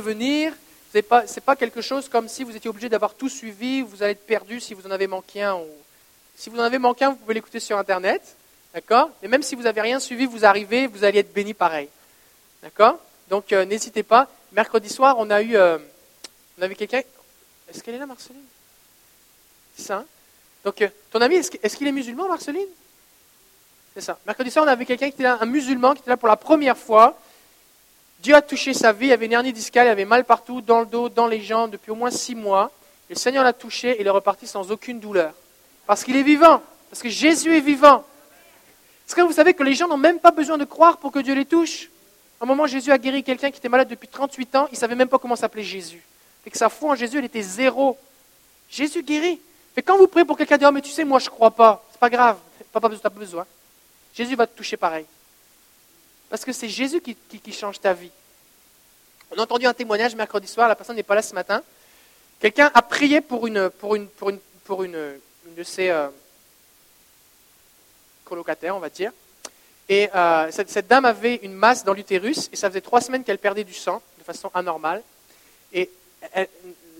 venir. Ce n'est pas, pas, quelque chose comme si vous étiez obligé d'avoir tout suivi, vous allez être perdu si vous en avez manqué un. Si vous en avez manqué un, vous pouvez l'écouter sur Internet. D'accord? Et même si vous n'avez rien suivi, vous arrivez, vous allez être béni pareil. D'accord? Donc euh, n'hésitez pas. Mercredi soir, on a eu. Euh, on avait quelqu'un. Est-ce qu'elle est là, Marceline? C'est ça. Hein? Donc, euh, ton ami, est-ce qu'il est musulman, Marceline? C'est ça. Mercredi soir, on avait quelqu'un qui était là, un musulman, qui était là pour la première fois. Dieu a touché sa vie, il avait une hernie discale, il avait mal partout, dans le dos, dans les jambes, depuis au moins six mois. Le Seigneur l'a touché et il est reparti sans aucune douleur. Parce qu'il est vivant. Parce que Jésus est vivant. Est-ce que vous savez que les gens n'ont même pas besoin de croire pour que Dieu les touche? Un moment, Jésus a guéri quelqu'un qui était malade depuis 38 ans, il ne savait même pas comment s'appelait Jésus. Et que sa foi en Jésus, elle était zéro. Jésus guérit. Et quand vous priez pour quelqu'un, dit oh, mais tu sais, moi je ne crois pas. C'est pas grave, tu n'as pas besoin. Jésus va te toucher pareil. Parce que c'est Jésus qui, change ta vie. On a entendu un témoignage mercredi soir, la personne n'est pas là ce matin. Quelqu'un a prié pour une, de ses euh, colocataires, on va dire. Et euh, cette, dame avait une masse dans l'utérus et ça faisait trois semaines qu'elle perdait du sang de façon anormale. Et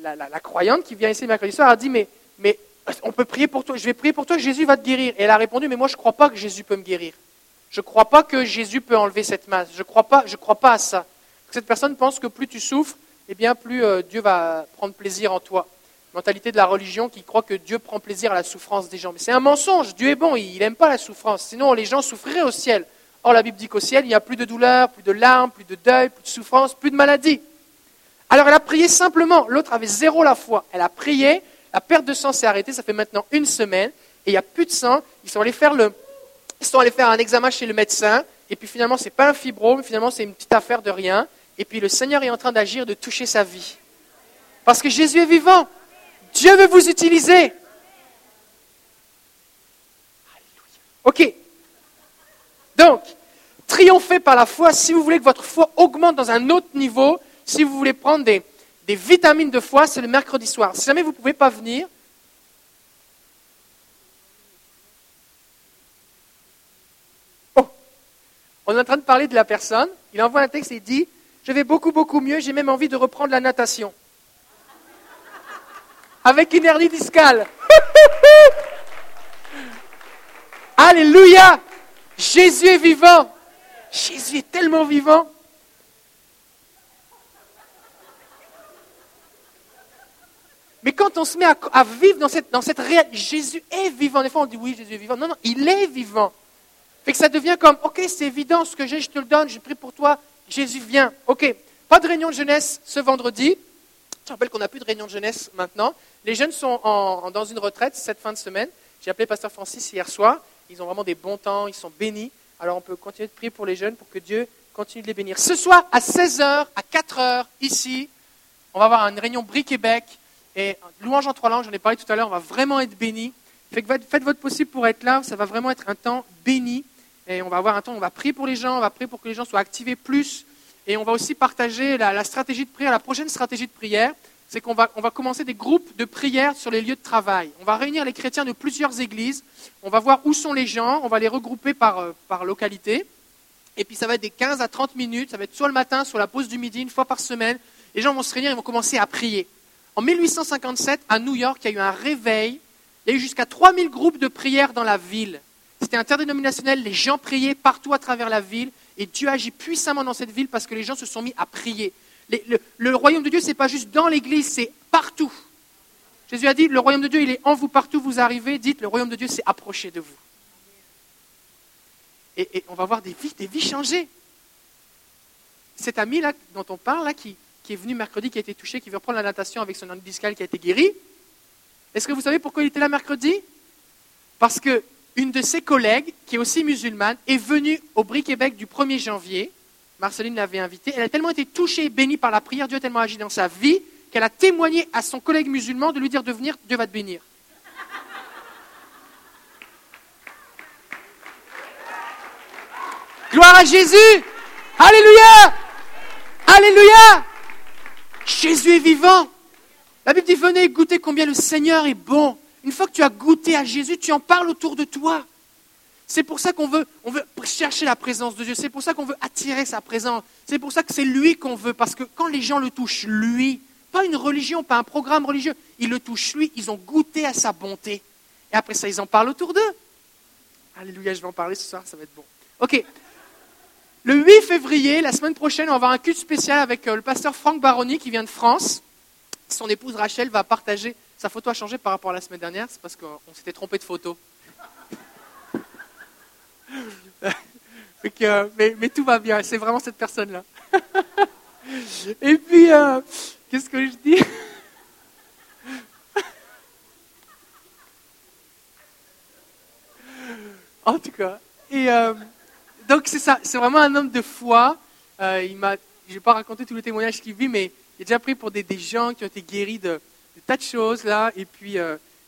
la, croyante qui vient ici mercredi soir a dit mais, mais on peut prier pour toi, je vais prier pour toi, Jésus va te guérir. Et elle a répondu mais moi je ne crois pas que Jésus peut me guérir. Je ne crois pas que Jésus peut enlever cette masse. Je ne crois, pas, crois pas à ça. Cette personne pense que plus tu souffres, eh bien plus euh, Dieu va prendre plaisir en toi. Mentalité de la religion qui croit que Dieu prend plaisir à la souffrance des gens. Mais c'est un mensonge. Dieu est bon, il n'aime pas la souffrance. Sinon, les gens souffriraient au ciel. Or, la Bible dit qu'au ciel, il n'y a plus de douleur, plus de larmes, plus de deuil, plus de souffrance, plus de maladie. Alors, elle a prié simplement. L'autre avait zéro la foi. Elle a prié. La perte de sang s'est arrêtée. Ça fait maintenant une semaine. Et il n'y a plus de sang. Ils sont allés faire le, ils sont allés faire un examen chez le médecin, et puis finalement, ce n'est pas un fibrome, finalement, c'est une petite affaire de rien. Et puis le Seigneur est en train d'agir, de toucher sa vie. Parce que Jésus est vivant. Dieu veut vous utiliser. Ok. Donc, triomphez par la foi. Si vous voulez que votre foi augmente dans un autre niveau, si vous voulez prendre des, des vitamines de foi, c'est le mercredi soir. Si jamais vous ne pouvez pas venir, On est en train de parler de la personne. Il envoie un texte et il dit Je vais beaucoup, beaucoup mieux. J'ai même envie de reprendre la natation. Avec une hernie discale. Alléluia Jésus est vivant. Jésus est tellement vivant. Mais quand on se met à, vivre dans cette, dans cette réalité, Jésus est vivant. Des fois, on dit oui, Jésus est vivant. Non, non, il est vivant. Fait que ça devient comme, ok, c'est évident, ce que j'ai, je te le donne, je prie pour toi, Jésus vient. Ok, pas de réunion de jeunesse ce vendredi. Je rappelle qu'on n'a plus de réunion de jeunesse maintenant. Les jeunes sont dans une retraite cette fin de semaine. J'ai appelé Pasteur Francis hier soir. Ils ont vraiment des bons temps, ils sont bénis. Alors on peut continuer de prier pour les jeunes pour que Dieu continue de les bénir. Ce soir, à 16h, à 4h, ici, on va avoir une réunion Brie-Québec. Et louange en trois langues, j'en ai parlé tout à l'heure, on va vraiment être bénis. Faites votre possible pour être là, ça va vraiment être un temps béni. Et on va avoir un temps, on va prier pour les gens, on va prier pour que les gens soient activés plus. Et on va aussi partager la, stratégie de prière. La prochaine stratégie de prière, c'est qu'on va, commencer des groupes de prière sur les lieux de travail. On va réunir les chrétiens de plusieurs églises. On va voir où sont les gens. On va les regrouper par, euh, par localité. Et puis ça va être des 15 à 30 minutes. Ça va être soit le matin, soit la pause du midi, une fois par semaine. Les gens vont se réunir et vont commencer à prier. En 1857, à New York, il y a eu un réveil. Il y a eu jusqu'à 3000 groupes de prière dans la ville. C'était interdénominationnel, les gens priaient partout à travers la ville, et Dieu agit puissamment dans cette ville parce que les gens se sont mis à prier. le, royaume de Dieu, ce n'est pas juste dans l'église, c'est partout. Jésus a dit, le royaume de Dieu, il est en vous partout, vous arrivez, dites, le royaume de Dieu s'est approché de vous. Et, on va voir des vies, des vies changées. Cet ami là dont on parle, là, qui, est venu mercredi, qui a été touché, qui veut reprendre la natation avec son discal qui a été guéri, est-ce que vous savez pourquoi il était là mercredi? Parce que une de ses collègues, qui est aussi musulmane, est venue au Brie-Québec du 1er janvier. Marceline l'avait invitée. Elle a tellement été touchée et bénie par la prière, Dieu a tellement agi dans sa vie, qu'elle a témoigné à son collègue musulman de lui dire de venir, Dieu va te bénir. Gloire à Jésus Alléluia Alléluia Jésus est vivant. La Bible dit, venez goûter combien le Seigneur est bon. Une fois que tu as goûté à Jésus, tu en parles autour de toi. C'est pour ça qu'on veut, on veut chercher la présence de Dieu. C'est pour ça qu'on veut attirer sa présence. C'est pour ça que c'est lui qu'on veut. Parce que quand les gens le touchent, lui, pas une religion, pas un programme religieux, ils le touchent lui, ils ont goûté à sa bonté. Et après ça, ils en parlent autour d'eux. Alléluia, je vais en parler ce soir, ça va être bon. Ok. Le 8 février, la semaine prochaine, on va avoir un culte spécial avec euh, le pasteur Franck Baroni qui vient de France. Son épouse Rachel va partager. Sa photo a changé par rapport à la semaine dernière, c'est parce qu'on s'était trompé de photo. mais, tout va bien, c'est vraiment cette personne-là. Et puis, euh, qu'est-ce que je dis? En tout cas, et euh, donc c'est ça, c'est vraiment un homme de foi. Euh, il m'a, je vais pas raconter tous les témoignages qu'il vit, mais il a déjà pris pour des, gens qui ont été guéris de, tas de choses là. Et puis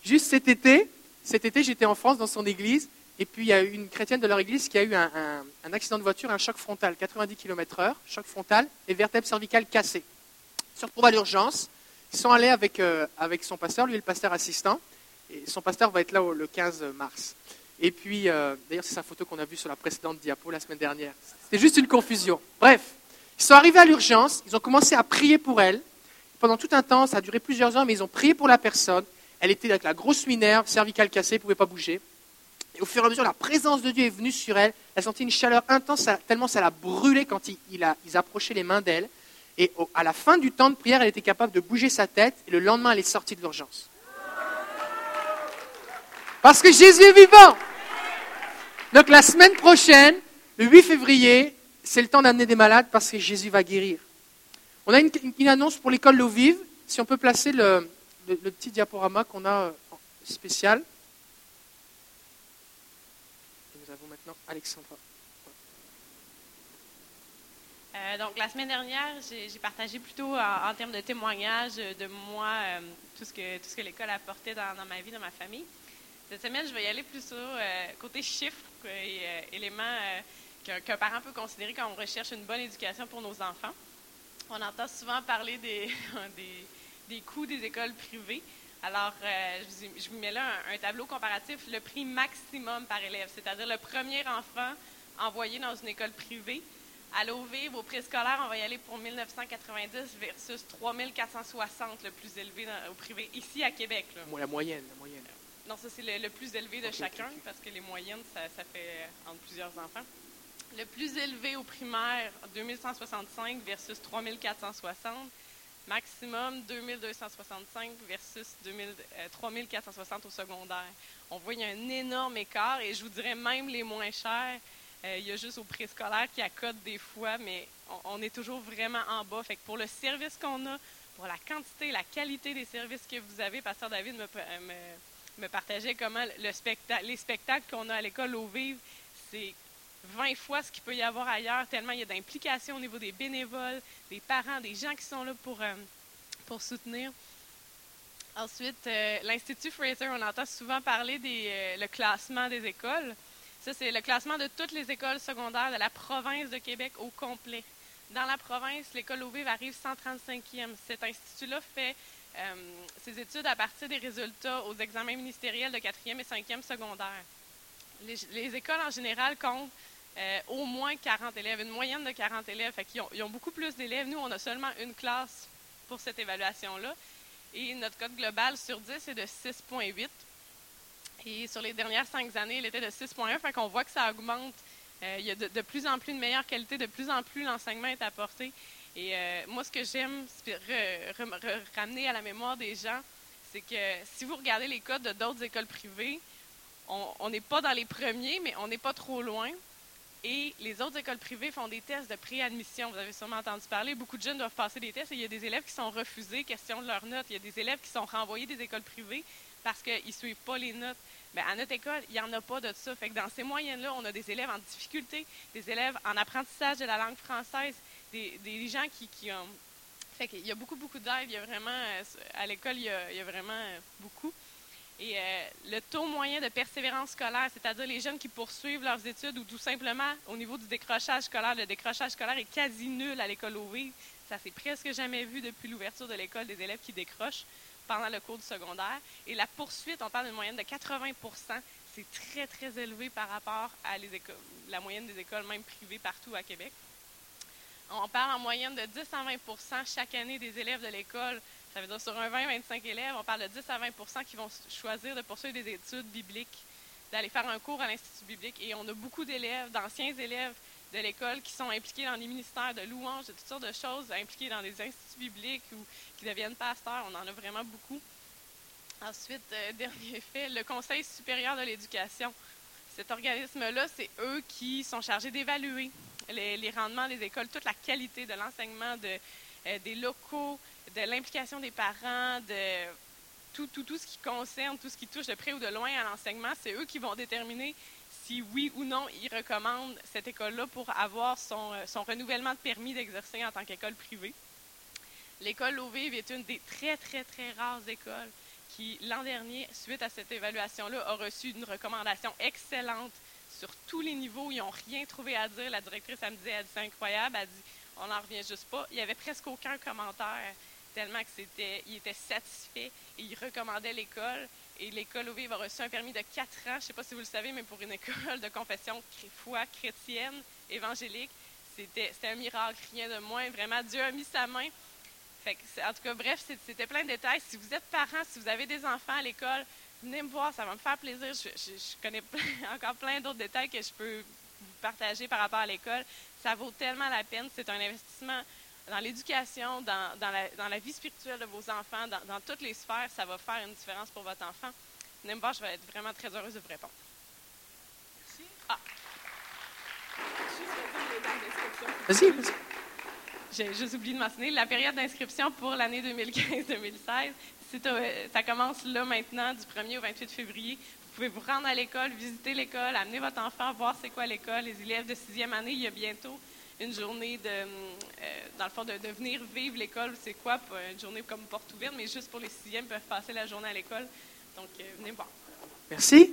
juste cet été, cet été j'étais en France dans son église et puis, il y a eu une chrétienne de leur église qui a eu un, accident de voiture, un choc frontal, 90 km/h, choc frontal, et vertèbre cervicale cassée. Ils se retrouvent à l'urgence. Ils sont allés avec, euh, avec son pasteur, lui est le pasteur assistant. Et son pasteur va être là le 15 mars. Et puis, euh, d'ailleurs, c'est sa photo qu'on a vue sur la précédente diapo la semaine dernière. C'était juste une confusion. Bref, ils sont arrivés à l'urgence, ils ont commencé à prier pour elle. Pendant tout un temps, ça a duré plusieurs heures, mais ils ont prié pour la personne. Elle était avec la grosse minerve, cervicale cassée, ne pouvait pas bouger. Et au fur et à mesure, la présence de Dieu est venue sur elle. Elle a senti une chaleur intense, tellement ça l'a brûlée quand il, a, ils approchaient les mains d'elle. Et à la fin du temps de prière, elle était capable de bouger sa tête. Et le lendemain, elle est sortie de l'urgence. Parce que Jésus est vivant. Donc la semaine prochaine, le 8 février, c'est le temps d'amener des malades parce que Jésus va guérir. On a une, annonce pour l'école L'eau vive. Si on peut placer le, petit diaporama qu'on a euh, spécial. Alexandra. Euh, donc, la semaine dernière, j'ai partagé plutôt en, termes de témoignages de moi, euh, tout ce que, l'école a apporté dans, ma vie, dans ma famille. Cette semaine, je vais y aller plus sur euh, côté chiffres et éléments qu'un parent peut considérer quand on recherche une bonne éducation pour nos enfants. On entend souvent parler des, des, des coûts des écoles privées. Alors, euh, je, vous mets là un, tableau comparatif, le prix maximum par élève, c'est-à-dire le premier enfant envoyé dans une école privée. À l'OV, au préscolaire, on va y aller pour 1990 versus 3460, le plus élevé au privé, ici à Québec. La moyenne, la moyenne. Non, ça c'est le, plus élevé de chacun, parce que les moyennes, ça, ça, fait entre plusieurs enfants. Le plus élevé au primaire, 2165 versus 3460 maximum 2265 versus 3460 euh, au secondaire. On voit qu'il y a un énorme écart et je vous dirais même les moins chers. Euh, il y a juste au préscolaire qui accode des fois, mais on, est toujours vraiment en bas. Fait que pour le service qu'on a, pour la quantité, la qualité des services que vous avez, Pasteur David me, me, me partageait comment le spectacle, les spectacles qu'on a à l'école au Vive, c'est 20 fois ce qu'il peut y avoir ailleurs, tellement il y a d'implications au niveau des bénévoles, des parents, des gens qui sont là pour, euh, pour soutenir. Ensuite, euh, l'Institut Fraser, on entend souvent parler des euh, le classement des écoles. Ça, c'est le classement de toutes les écoles secondaires de la province de Québec au complet. Dans la province, l'école au vive arrive 135e. Cet institut-là fait ses études à partir des résultats aux examens ministériels de 4e et 5e secondaire. Les, les écoles en général comptent euh, au moins 40 élèves, une moyenne de 40 élèves. Fait ont, ils ont beaucoup plus d'élèves. Nous, on a seulement une classe pour cette évaluation-là. Et notre code global sur 10 est de 6,8. Et sur les dernières cinq années, il était de 6,1. Fait qu'on voit que ça augmente. Euh, il y a de, plus en plus de meilleure qualité, de plus en plus l'enseignement est apporté. Et euh, moi, ce que j'aime ramener à la mémoire des gens, c'est que si vous regardez les codes de d'autres écoles privées, on n'est pas dans les premiers, mais on n'est pas trop loin. Et les autres écoles privées font des tests de préadmission. Vous avez sûrement entendu parler. Beaucoup de jeunes doivent passer des tests et il y a des élèves qui sont refusés, question de leurs notes. Il y a des élèves qui sont renvoyés des écoles privées parce qu'ils ne suivent pas les notes. Mais à notre école, il n'y en a pas de ça. Fait dans ces moyennes-là, on a des élèves en difficulté, des élèves en apprentissage de la langue française, des, gens qui, ont. Fait y a beaucoup, beaucoup d'aide. Il y a vraiment, euh, à l'école, il, il y a, vraiment euh, beaucoup. Et euh, le taux moyen de persévérance scolaire, c'est-à-dire les jeunes qui poursuivent leurs études ou tout simplement au niveau du décrochage scolaire, le décrochage scolaire est quasi nul à l'école au Ça s'est presque jamais vu depuis l'ouverture de l'école des élèves qui décrochent pendant le cours du secondaire. Et la poursuite, on parle d'une moyenne de 80% c'est très, très élevé par rapport à les écoles, la moyenne des écoles, même privées partout à Québec. On parle en moyenne de 10 à 20 chaque année des élèves de l'école. Ça veut dire sur un 20-25 élèves, on parle de 10 à 20% qui vont choisir de poursuivre des études bibliques, d'aller faire un cours à l'Institut biblique. Et on a beaucoup d'élèves, d'anciens élèves de l'école qui sont impliqués dans les ministères de louanges, de toutes sortes de choses, impliqués dans des instituts bibliques ou qui deviennent pasteurs. On en a vraiment beaucoup. Ensuite, euh, dernier fait, le Conseil supérieur de l'éducation. Cet organisme-là, c'est eux qui sont chargés d'évaluer les, rendements des écoles, toute la qualité de l'enseignement, euh, des locaux, de l'implication des parents, de tout, tout, tout ce qui concerne, tout ce qui touche de près ou de loin à l'enseignement. C'est eux qui vont déterminer si oui ou non ils recommandent cette école-là pour avoir son, euh, son renouvellement de permis d'exercer en tant qu'école privée. L'école Lovive est une des très, très, très rares écoles qui, l'an dernier, suite à cette évaluation-là, a reçu une recommandation excellente sur tous les niveaux. Ils n'ont rien trouvé à dire. La directrice, elle me elle dit, c'est incroyable. Elle dit, on n'en revient juste pas. Il n'y avait presque aucun commentaire, tellement que c'était, il était satisfait et il recommandait l'école. Et l'école Vive a reçu un permis de 4 ans, je ne sais pas si vous le savez, mais pour une école de confession foi chrétienne, évangélique, c'était, un miracle, rien de moins. Vraiment, Dieu a mis sa main. En tout cas, bref, c'était plein de détails. Si vous êtes parent, si vous avez des enfants à l'école, venez me voir, ça va me faire plaisir. Je, connais encore plein d'autres détails que je peux vous partager par rapport à l'école. Ça vaut tellement la peine. C'est un investissement dans l'éducation, dans, dans, la, dans, la, vie spirituelle de vos enfants, dans, dans, toutes les sphères. Ça va faire une différence pour votre enfant? Venez me voir, je vais être vraiment très heureuse de vous répondre. Merci. Ah. Vas-y, vas-y. J'ai juste oublié de mentionner la période d'inscription pour l'année 2015-2016 ça commence là maintenant, du 1er au 28 février. Vous pouvez vous rendre à l'école, visiter l'école, amener votre enfant, voir c'est quoi l'école. Les élèves de sixième année, il y a bientôt une journée de, euh, dans le fond, de, venir vivre l'école. C'est quoi? Une journée comme porte ouverte, mais juste pour les sixièmes, peuvent passer la journée à l'école. Donc, euh, venez voir. Merci.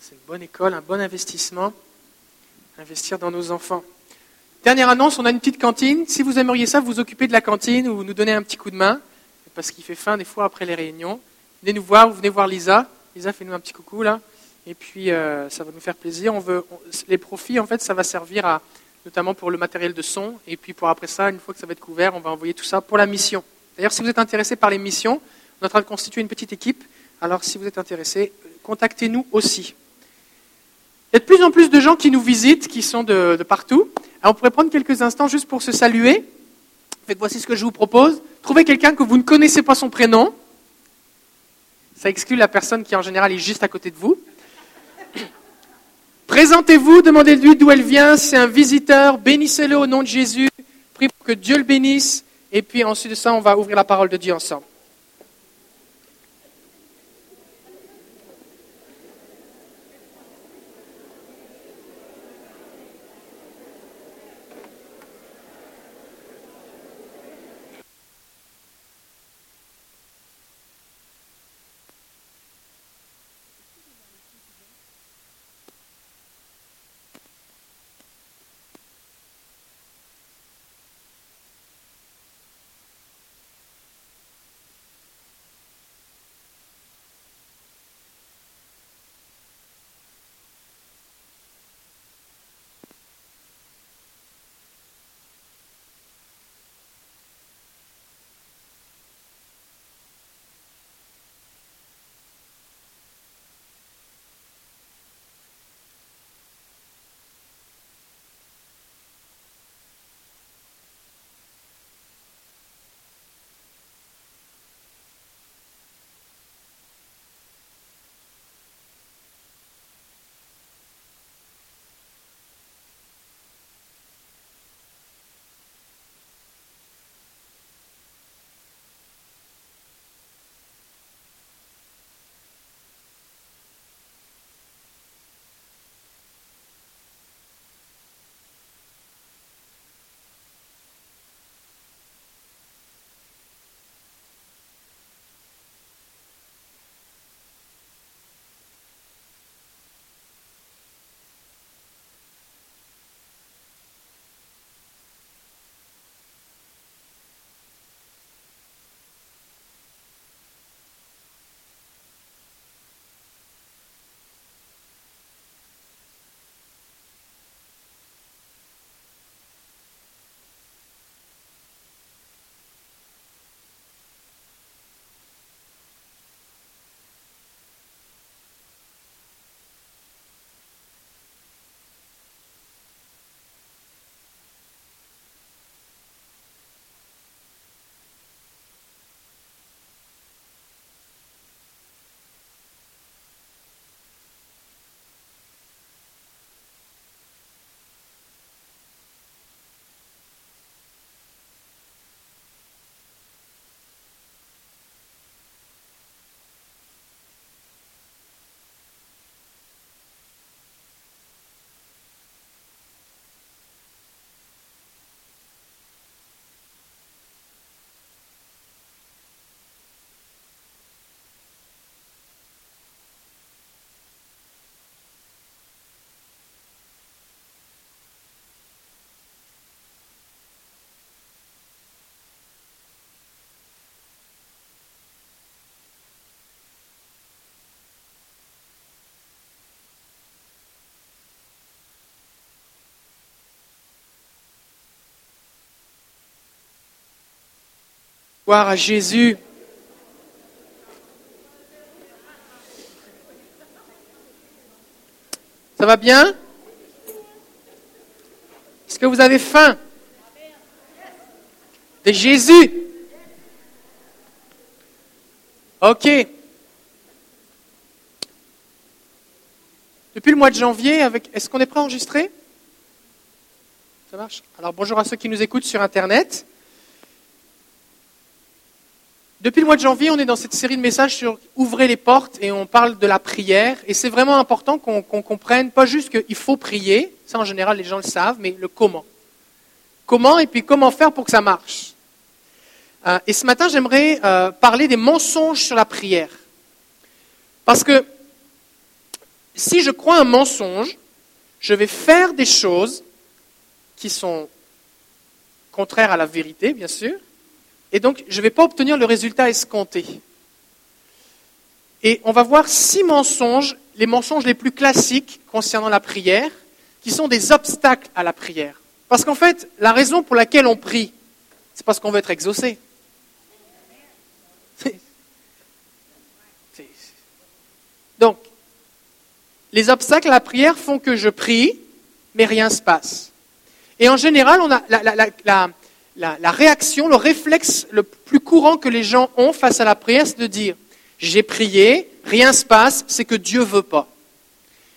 C'est une bonne école, un bon investissement. Investir dans nos enfants. Dernière annonce, on a une petite cantine. Si vous aimeriez ça, vous occuper de la cantine ou nous donner un petit coup de main, parce qu'il fait faim des fois après les réunions. Venez nous voir, vous venez voir Lisa. Lisa, fais-nous un petit coucou là. Et puis, euh, ça va nous faire plaisir. On veut, les profits, en fait, ça va servir à, notamment pour le matériel de son. Et puis, pour après ça, une fois que ça va être couvert, on va envoyer tout ça pour la mission. D'ailleurs, si vous êtes intéressé par les missions, on est en train de constituer une petite équipe. Alors, si vous êtes intéressé, contactez-nous aussi. Il y a de plus en plus de gens qui nous visitent, qui sont de, de partout. Alors, on pourrait prendre quelques instants juste pour se saluer. Fait, voici ce que je vous propose. Trouvez quelqu'un que vous ne connaissez pas son prénom. Ça exclut la personne qui en général est juste à côté de vous. Présentez-vous, demandez-lui d'où elle vient. C'est un visiteur. Bénissez-le au nom de Jésus. Priez pour que Dieu le bénisse. Et puis ensuite de ça, on va ouvrir la parole de Dieu ensemble. Gloire à Jésus. Ça va bien? Est-ce que vous avez faim? De Jésus Ok. Depuis le mois de janvier, avec... est-ce qu'on est prêt à enregistrer? Ça marche Alors bonjour à ceux qui nous écoutent sur Internet. Depuis le mois de janvier, on est dans cette série de messages sur Ouvrez les portes et on parle de la prière. Et c'est vraiment important qu'on comprenne, pas juste qu'il faut prier, ça en général les gens le savent, mais le comment. Comment et puis comment faire pour que ça marche. Euh, et ce matin, j'aimerais euh, parler des mensonges sur la prière. Parce que si je crois un mensonge, je vais faire des choses qui sont contraires à la vérité, bien sûr, et donc je ne vais pas obtenir le résultat escompté. Et on va voir six mensonges, les mensonges les plus classiques concernant la prière, qui sont des obstacles à la prière. Parce qu'en fait, la raison pour laquelle on prie, c'est parce qu'on veut être exaucé. Donc, les obstacles à la prière font que je prie, mais rien ne se passe. Et en général, on a la, la, réaction, le réflexe le plus courant que les gens ont face à la prière, c'est de dire j'ai prié, rien se passe, c'est que Dieu veut pas.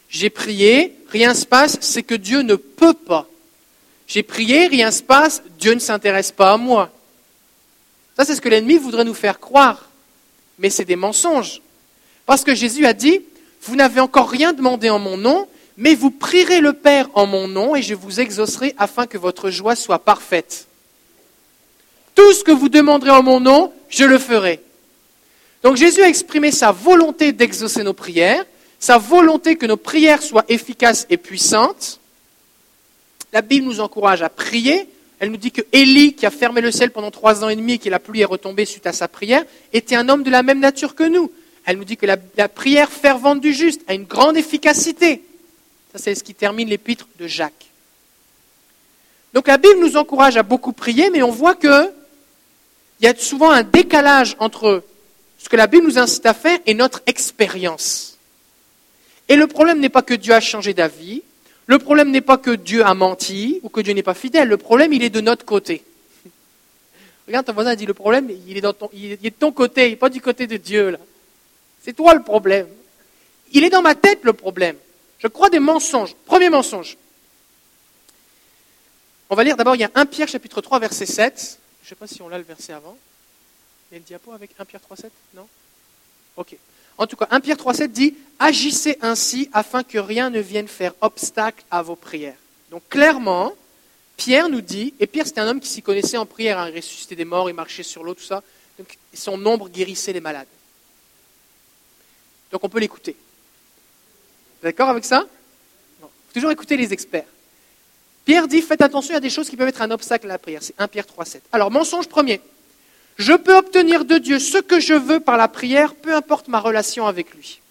J'ai prié, rien se passe, c'est que Dieu ne peut pas. J'ai prié, rien se passe, Dieu ne s'intéresse pas à moi. Ça, c'est ce que l'ennemi voudrait nous faire croire. Mais c'est des mensonges. Parce que Jésus a dit, vous n'avez encore rien demandé en mon nom, mais vous prierez le Père en mon nom et je vous exaucerai afin que votre joie soit parfaite. Tout ce que vous demanderez en mon nom, je le ferai. Donc Jésus a exprimé sa volonté d'exaucer nos prières, sa volonté que nos prières soient efficaces et puissantes. La Bible nous encourage à prier. Elle nous dit que Élie, qui a fermé le ciel pendant trois ans et demi et que la pluie est retombée suite à sa prière, était un homme de la même nature que nous. Elle nous dit que la, la prière fervente du juste a une grande efficacité. Ça, c'est ce qui termine l'épître de Jacques. Donc la Bible nous encourage à beaucoup prier, mais on voit que il y a souvent un décalage entre ce que la Bible nous incite à faire et notre expérience. Et le problème n'est pas que Dieu a changé d'avis, le problème n'est pas que Dieu a menti ou que Dieu n'est pas fidèle, le problème il est de notre côté. Regarde ton voisin dit le problème il est, il est de ton côté, il n'est pas du côté de Dieu. C'est toi le problème. Il est dans ma tête le problème. Je crois des mensonges. Premier mensonge. On va lire d'abord, il y a 1 Pierre chapitre 3 verset 7. Je ne sais pas si on l'a le verset avant. Il y a le diapo avec 1 Pierre 3,7 Non? Ok. En tout cas, 1 Pierre 3,7 dit Agissez ainsi afin que rien ne vienne faire obstacle à vos prières. Donc clairement, Pierre nous dit, et Pierre c'était un homme qui s'y connaissait en prière, hein, il ressuscitait des morts, il marchait sur l'eau, tout ça. Donc son ombre guérissait les malades. Donc on peut l'écouter. D'accord avec ça? Il faut toujours écouter les experts. Pierre dit, faites attention à des choses qui peuvent être un obstacle à la prière. C'est 1 Pierre 3,7. Alors, mensonge premier. Je peux obtenir de Dieu ce que je veux par la prière, peu importe ma relation avec lui.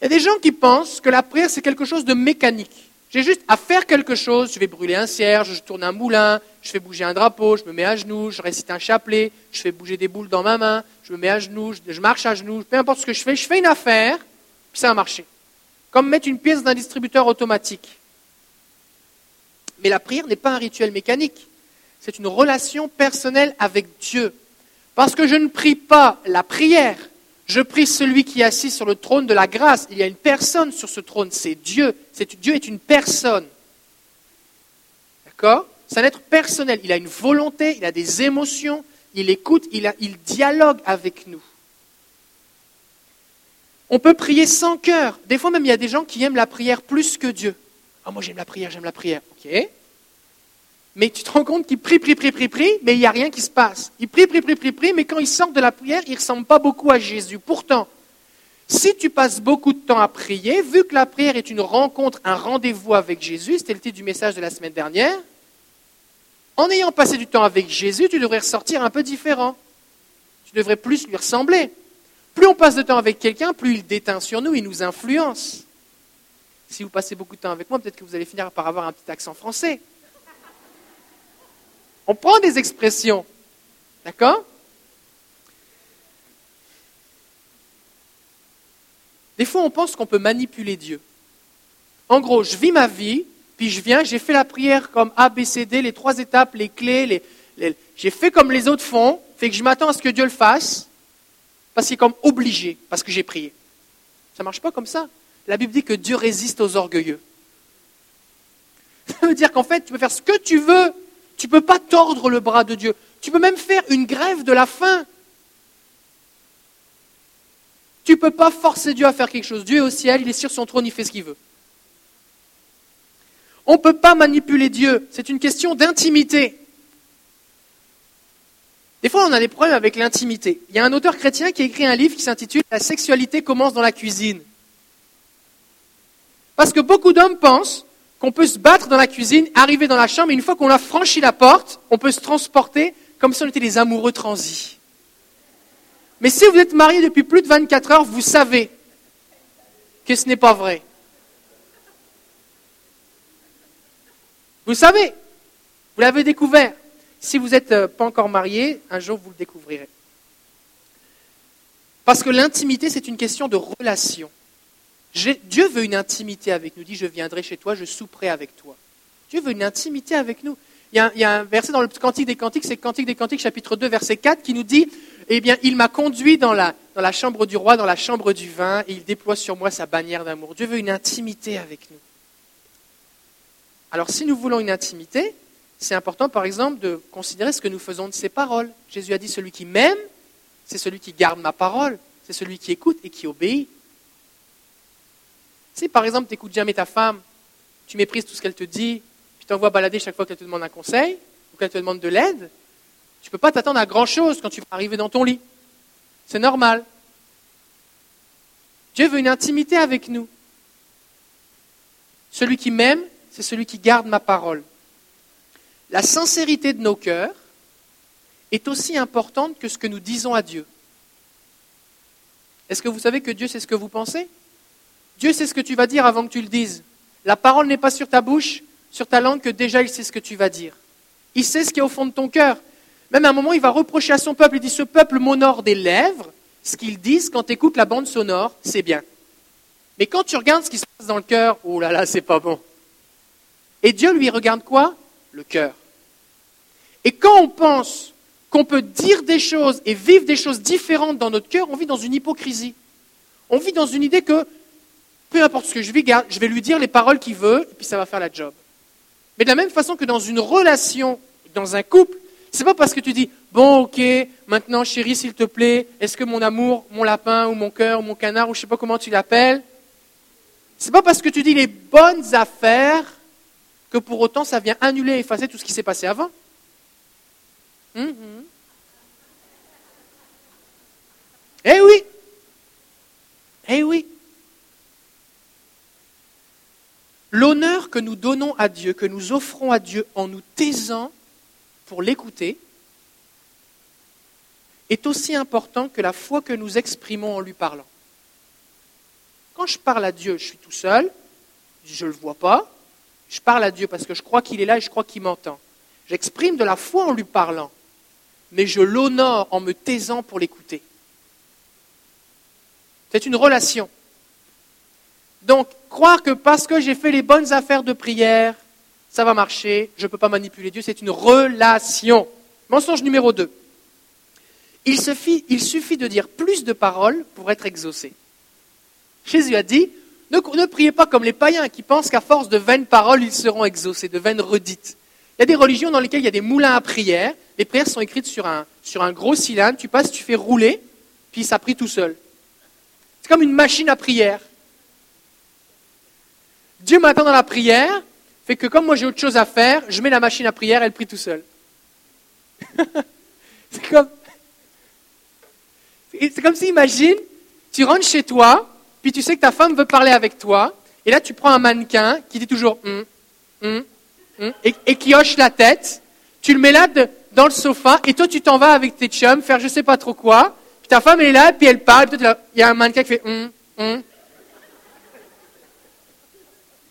Il y a des gens qui pensent que la prière, c'est quelque chose de mécanique. J'ai juste à faire quelque chose, je vais brûler un cierge, je tourne un moulin, je fais bouger un drapeau, je me mets à genoux, je récite un chapelet, je fais bouger des boules dans ma main, je me mets à genoux, je marche à genoux, peu importe ce que je fais, je fais une affaire, puis ça a marché. Comme mettre une pièce d'un distributeur automatique. Mais la prière n'est pas un rituel mécanique. C'est une relation personnelle avec Dieu. Parce que je ne prie pas la prière, je prie celui qui est assis sur le trône de la grâce. Il y a une personne sur ce trône, c'est Dieu. Dieu est une personne. D'accord? C'est un être personnel. Il a une volonté, il a des émotions, il écoute, il, dialogue avec nous. On peut prier sans cœur. Des fois même, il y a des gens qui aiment la prière plus que Dieu. Ah, moi j'aime la prière, j'aime la prière. Ok. Mais tu te rends compte qu'il prie, prie, prie, prie, prie, mais il n'y a rien qui se passe. Il prie, prie, prie, prie, prie, mais quand il sort de la prière, il ne ressemble pas beaucoup à Jésus. Pourtant, si tu passes beaucoup de temps à prier, vu que la prière est une rencontre, un rendez-vous avec Jésus, c'était le titre du message de la semaine dernière, en ayant passé du temps avec Jésus, tu devrais ressortir un peu différent. Tu devrais plus lui ressembler. Plus on passe de temps avec quelqu'un, plus il déteint sur nous, il nous influence. Si vous passez beaucoup de temps avec moi, peut-être que vous allez finir par avoir un petit accent français. On prend des expressions. D'accord? Des fois, on pense qu'on peut manipuler Dieu. En gros, je vis ma vie, puis je viens, j'ai fait la prière comme A, B, C, D, les trois étapes, les clés, j'ai fait comme les autres font, fait que je m'attends à ce que Dieu le fasse, parce qu'il est comme obligé, parce que j'ai prié. Ça ne marche pas comme ça? La Bible dit que Dieu résiste aux orgueilleux. Ça veut dire qu'en fait, tu peux faire ce que tu veux. Tu ne peux pas tordre le bras de Dieu. Tu peux même faire une grève de la faim. Tu ne peux pas forcer Dieu à faire quelque chose. Dieu est au ciel, il est sur son trône, il fait ce qu'il veut. On ne peut pas manipuler Dieu. C'est une question d'intimité. Des fois, on a des problèmes avec l'intimité. Il y a un auteur chrétien qui a écrit un livre qui s'intitule La sexualité commence dans la cuisine. Parce que beaucoup d'hommes pensent qu'on peut se battre dans la cuisine, arriver dans la chambre, et une fois qu'on a franchi la porte, on peut se transporter comme si on était des amoureux transis. Mais si vous êtes marié depuis plus de 24 heures, vous savez que ce n'est pas vrai. Vous savez, vous l'avez découvert. Si vous n'êtes euh, pas encore marié, un jour vous le découvrirez. Parce que l'intimité, c'est une question de relation. Dieu veut une intimité avec nous. Il dit, je viendrai chez toi, je souperai avec toi. Dieu veut une intimité avec nous. Il y, a, un verset dans le Cantique des Cantiques, c'est Cantique des Cantiques, chapitre 2, verset 4, qui nous dit, eh bien, il m'a conduit dans la, dans la chambre du roi, dans la chambre du vin, et il déploie sur moi sa bannière d'amour. Dieu veut une intimité avec nous. Alors, si nous voulons une intimité, c'est important, par exemple, de considérer ce que nous faisons de ces paroles. Jésus a dit, celui qui m'aime, c'est celui qui garde ma parole, c'est celui qui écoute et qui obéit. Si, par exemple, tu n'écoutes jamais ta femme, tu méprises tout ce qu'elle te dit, puis t'envoies balader chaque fois qu'elle te demande un conseil, ou qu'elle te demande de l'aide, tu ne peux pas t'attendre à grand-chose quand tu vas arriver dans ton lit. C'est normal. Dieu veut une intimité avec nous. Celui qui m'aime, c'est celui qui garde ma parole la sincérité de nos cœurs est aussi importante que ce que nous disons à Dieu. Est-ce que vous savez que Dieu sait ce que vous pensez? Dieu sait ce que tu vas dire avant que tu le dises. La parole n'est pas sur ta bouche, sur ta langue, que déjà il sait ce que tu vas dire. Il sait ce qui est au fond de ton cœur. Même à un moment, il va reprocher à son peuple, il dit, ce peuple m'honore des lèvres, ce qu'ils disent quand tu écoutes la bande sonore, c'est bien. Mais quand tu regardes ce qui se passe dans le cœur, oh là là, c'est pas bon. Et Dieu lui regarde quoi? Le cœur. Et quand on pense qu'on peut dire des choses et vivre des choses différentes dans notre cœur, on vit dans une hypocrisie. On vit dans une idée que peu importe ce que je vis, je vais lui dire les paroles qu'il veut, et puis ça va faire la job. Mais de la même façon que dans une relation, dans un couple, c'est pas parce que tu dis bon ok, maintenant chérie s'il te plaît, est-ce que mon amour, mon lapin ou mon cœur ou mon canard ou je sais pas comment tu l'appelles, c'est pas parce que tu dis les bonnes affaires que pour autant ça vient annuler effacer tout ce qui s'est passé avant. Mm-hmm. Eh oui. Eh oui. L'honneur que nous donnons à Dieu, que nous offrons à Dieu en nous taisant pour l'écouter, est aussi important que la foi que nous exprimons en lui parlant. Quand je parle à Dieu, je suis tout seul, je ne le vois pas, je parle à Dieu parce que je crois qu'il est là et je crois qu'il m'entend. J'exprime de la foi en lui parlant mais je l'honore en me taisant pour l'écouter. C'est une relation. Donc, croire que parce que j'ai fait les bonnes affaires de prière, ça va marcher, je ne peux pas manipuler Dieu, c'est une relation. Mensonge numéro 2. Il suffit, de dire plus de paroles pour être exaucé. Jésus a dit, ne, priez pas comme les païens qui pensent qu'à force de vaines paroles, ils seront exaucés, de vaines redites. Il y a des religions dans lesquelles il y a des moulins à prière. Les prières sont écrites sur un gros cylindre. Tu passes, tu fais rouler, puis ça prie tout seul. C'est comme une machine à prière. Dieu m'attend dans la prière, fait que comme moi j'ai autre chose à faire, je mets la machine à prière, elle prie tout seul. c'est comme, c'est comme si, imagine, tu rentres chez toi, puis tu sais que ta femme veut parler avec toi, et là tu prends un mannequin qui dit toujours hum, hum, Hein, et, qui hoche la tête, tu le mets là dans le sofa, et toi tu t'en vas avec tes chums faire je sais pas trop quoi, puis ta femme elle est là, puis elle parle, puis il y a un mannequin qui fait hum, hum.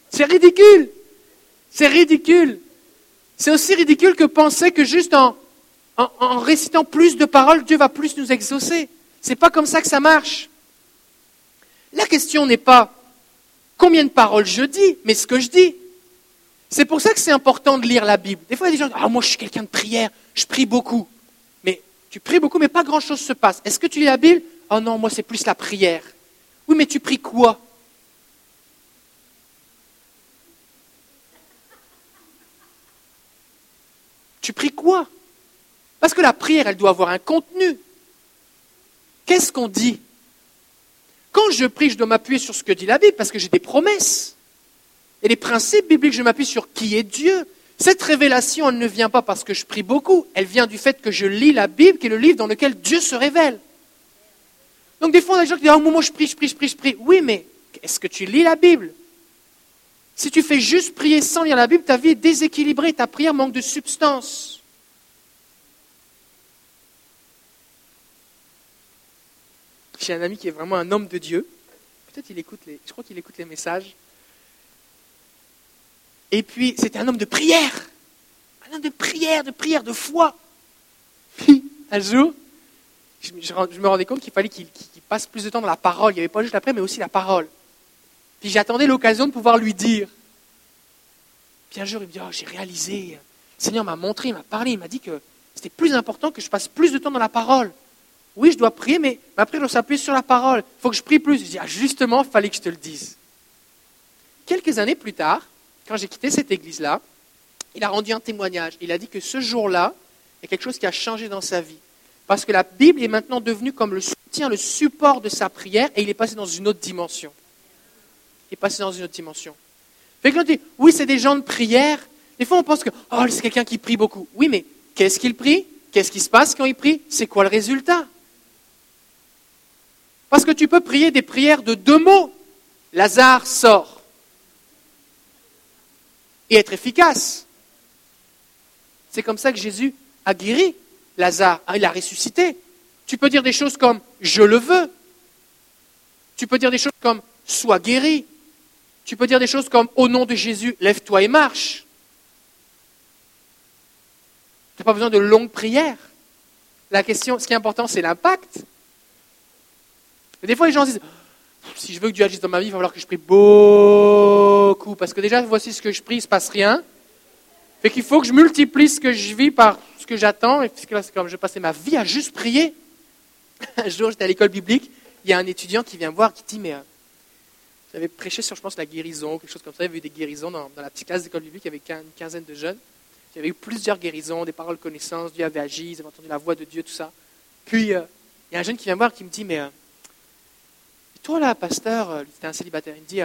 C'est ridicule. C'est ridicule. C'est aussi ridicule que penser que juste en, récitant plus de paroles, Dieu va plus nous exaucer. C'est pas comme ça que ça marche. La question n'est pas combien de paroles je dis, mais ce que je dis. C'est pour ça que c'est important de lire la Bible. Des fois, il y a des gens Ah, moi, je suis quelqu'un de prière, je prie beaucoup. Mais tu pries beaucoup, mais pas grand-chose se passe. Est-ce que tu lis la Bible? Oh non, moi, c'est plus la prière. Oui, mais tu pries quoi? Tu pries quoi? Parce que la prière, elle doit avoir un contenu. Qu'est-ce qu'on dit? Quand je prie, je dois m'appuyer sur ce que dit la Bible, parce que j'ai des promesses. Et les principes bibliques, je m'appuie sur qui est Dieu. Cette révélation, elle ne vient pas parce que je prie beaucoup, elle vient du fait que je lis la Bible, qui est le livre dans lequel Dieu se révèle. Donc des fois, on a des gens qui disent, ah, moi je prie, je prie, je prie, je prie. Oui, mais est-ce que tu lis la Bible? Si tu fais juste prier sans lire la Bible, ta vie est déséquilibrée, ta prière manque de substance. J'ai un ami qui est vraiment un homme de Dieu. Peut-être il écoute les, je crois qu'il écoute les messages. Et puis, c'était un homme de prière. Un homme de prière, de prière, de foi. Puis, un jour, je, me rendais compte qu'il fallait qu'il passe plus de temps dans la parole. Il n'y avait pas juste la prière, mais aussi la parole. Puis j'attendais l'occasion de pouvoir lui dire. Puis un jour, il me dit, oh, j'ai réalisé, le Seigneur m'a montré, il m'a parlé, il m'a dit que c'était plus important que je passe plus de temps dans la parole. Oui, je dois prier, mais ma prière doit sur la parole. Il faut que je prie plus. Je dis, ah, justement, il fallait que je te le dise. Quelques années plus tard, quand j'ai quitté cette église-là, il a rendu un témoignage. Il a dit que ce jour-là, il y a quelque chose qui a changé dans sa vie. Parce que la Bible est maintenant devenue comme le soutien, le support de sa prière, et il est passé dans une autre dimension. Il est passé dans une autre dimension. Fait que dit, oui, c'est des gens de prière. Des fois, on pense que, oh, c'est quelqu'un qui prie beaucoup. Oui, mais qu'est-ce qu'il prie? Qu'est-ce qui se passe quand il prie? C'est quoi le résultat? Parce que tu peux prier des prières de deux mots. Lazare sort. Et être efficace. C'est comme ça que Jésus a guéri Lazare, hein, il a ressuscité. Tu peux dire des choses comme je le veux. Tu peux dire des choses comme sois guéri. Tu peux dire des choses comme au nom de Jésus, lève-toi et marche. Tu n'as pas besoin de longues prières. La question, ce qui est important, c'est l'impact. Des fois, les gens disent si je veux que Dieu agisse dans ma vie, il va falloir que je prie beaucoup. Parce que déjà, voici ce que je prie, il ne se passe rien. Fait qu'il faut que je multiplie ce que je vis par que j'attends, et puisque là, c'est comme je passais ma vie à juste prier. Un jour, j'étais à l'école biblique, il y a un étudiant qui vient me voir, qui dit, mais euh, j'avais prêché sur, je pense, la guérison, quelque chose comme ça. Il y avait eu des guérisons dans, la petite classe d'école biblique, il y avait une quinzaine de jeunes. Il y avait eu plusieurs guérisons, des paroles connaissances, Dieu avait agi, ils avaient entendu la voix de Dieu, tout ça. Puis, euh, il y a un jeune qui vient me voir, qui me dit, mais euh, toi là, pasteur, c'était un célibataire, il me dit,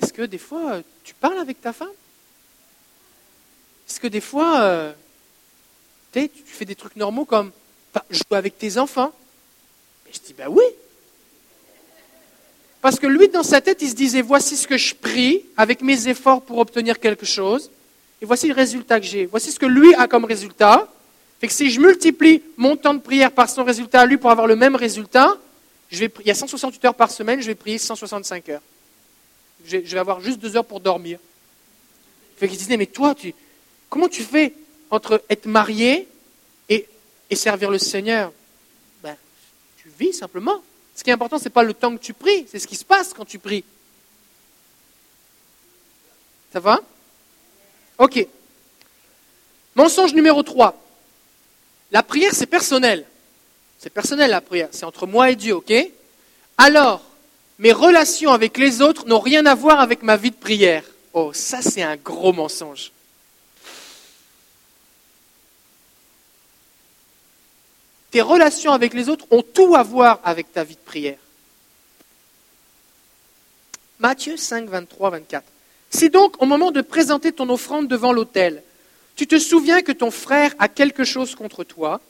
est-ce que des fois, tu parles avec ta femme? Est-ce que des fois, euh, tu fais des trucs normaux comme jouer avec tes enfants? Je dis, ben oui. Parce que lui, dans sa tête, il se disait, voici ce que je prie avec mes efforts pour obtenir quelque chose, et voici le résultat que j'ai. Voici ce que lui a comme résultat. Fait que si je multiplie mon temps de prière par son résultat à lui pour avoir le même résultat, je vais, il y a 168 heures par semaine, je vais prier 165 heures. Je vais avoir juste deux heures pour dormir. Fait qu'il disait, mais toi, Comment tu fais entre être marié et, servir le Seigneur? Ben, Tu vis simplement. Ce qui est important, ce n'est pas le temps que tu pries, c'est ce qui se passe quand tu pries. Ça va? Ok. Mensonge numéro 3. La prière, c'est personnel. C'est personnel la prière, c'est entre moi et Dieu, ok? Alors, mes relations avec les autres n'ont rien à voir avec ma vie de prière. Oh, ça c'est un gros mensonge. Tes relations avec les autres ont tout à voir avec ta vie de prière. Matthieu 5, 23, 24. Si donc, au moment de présenter ton offrande devant l'autel, tu te souviens que ton frère a quelque chose contre toi,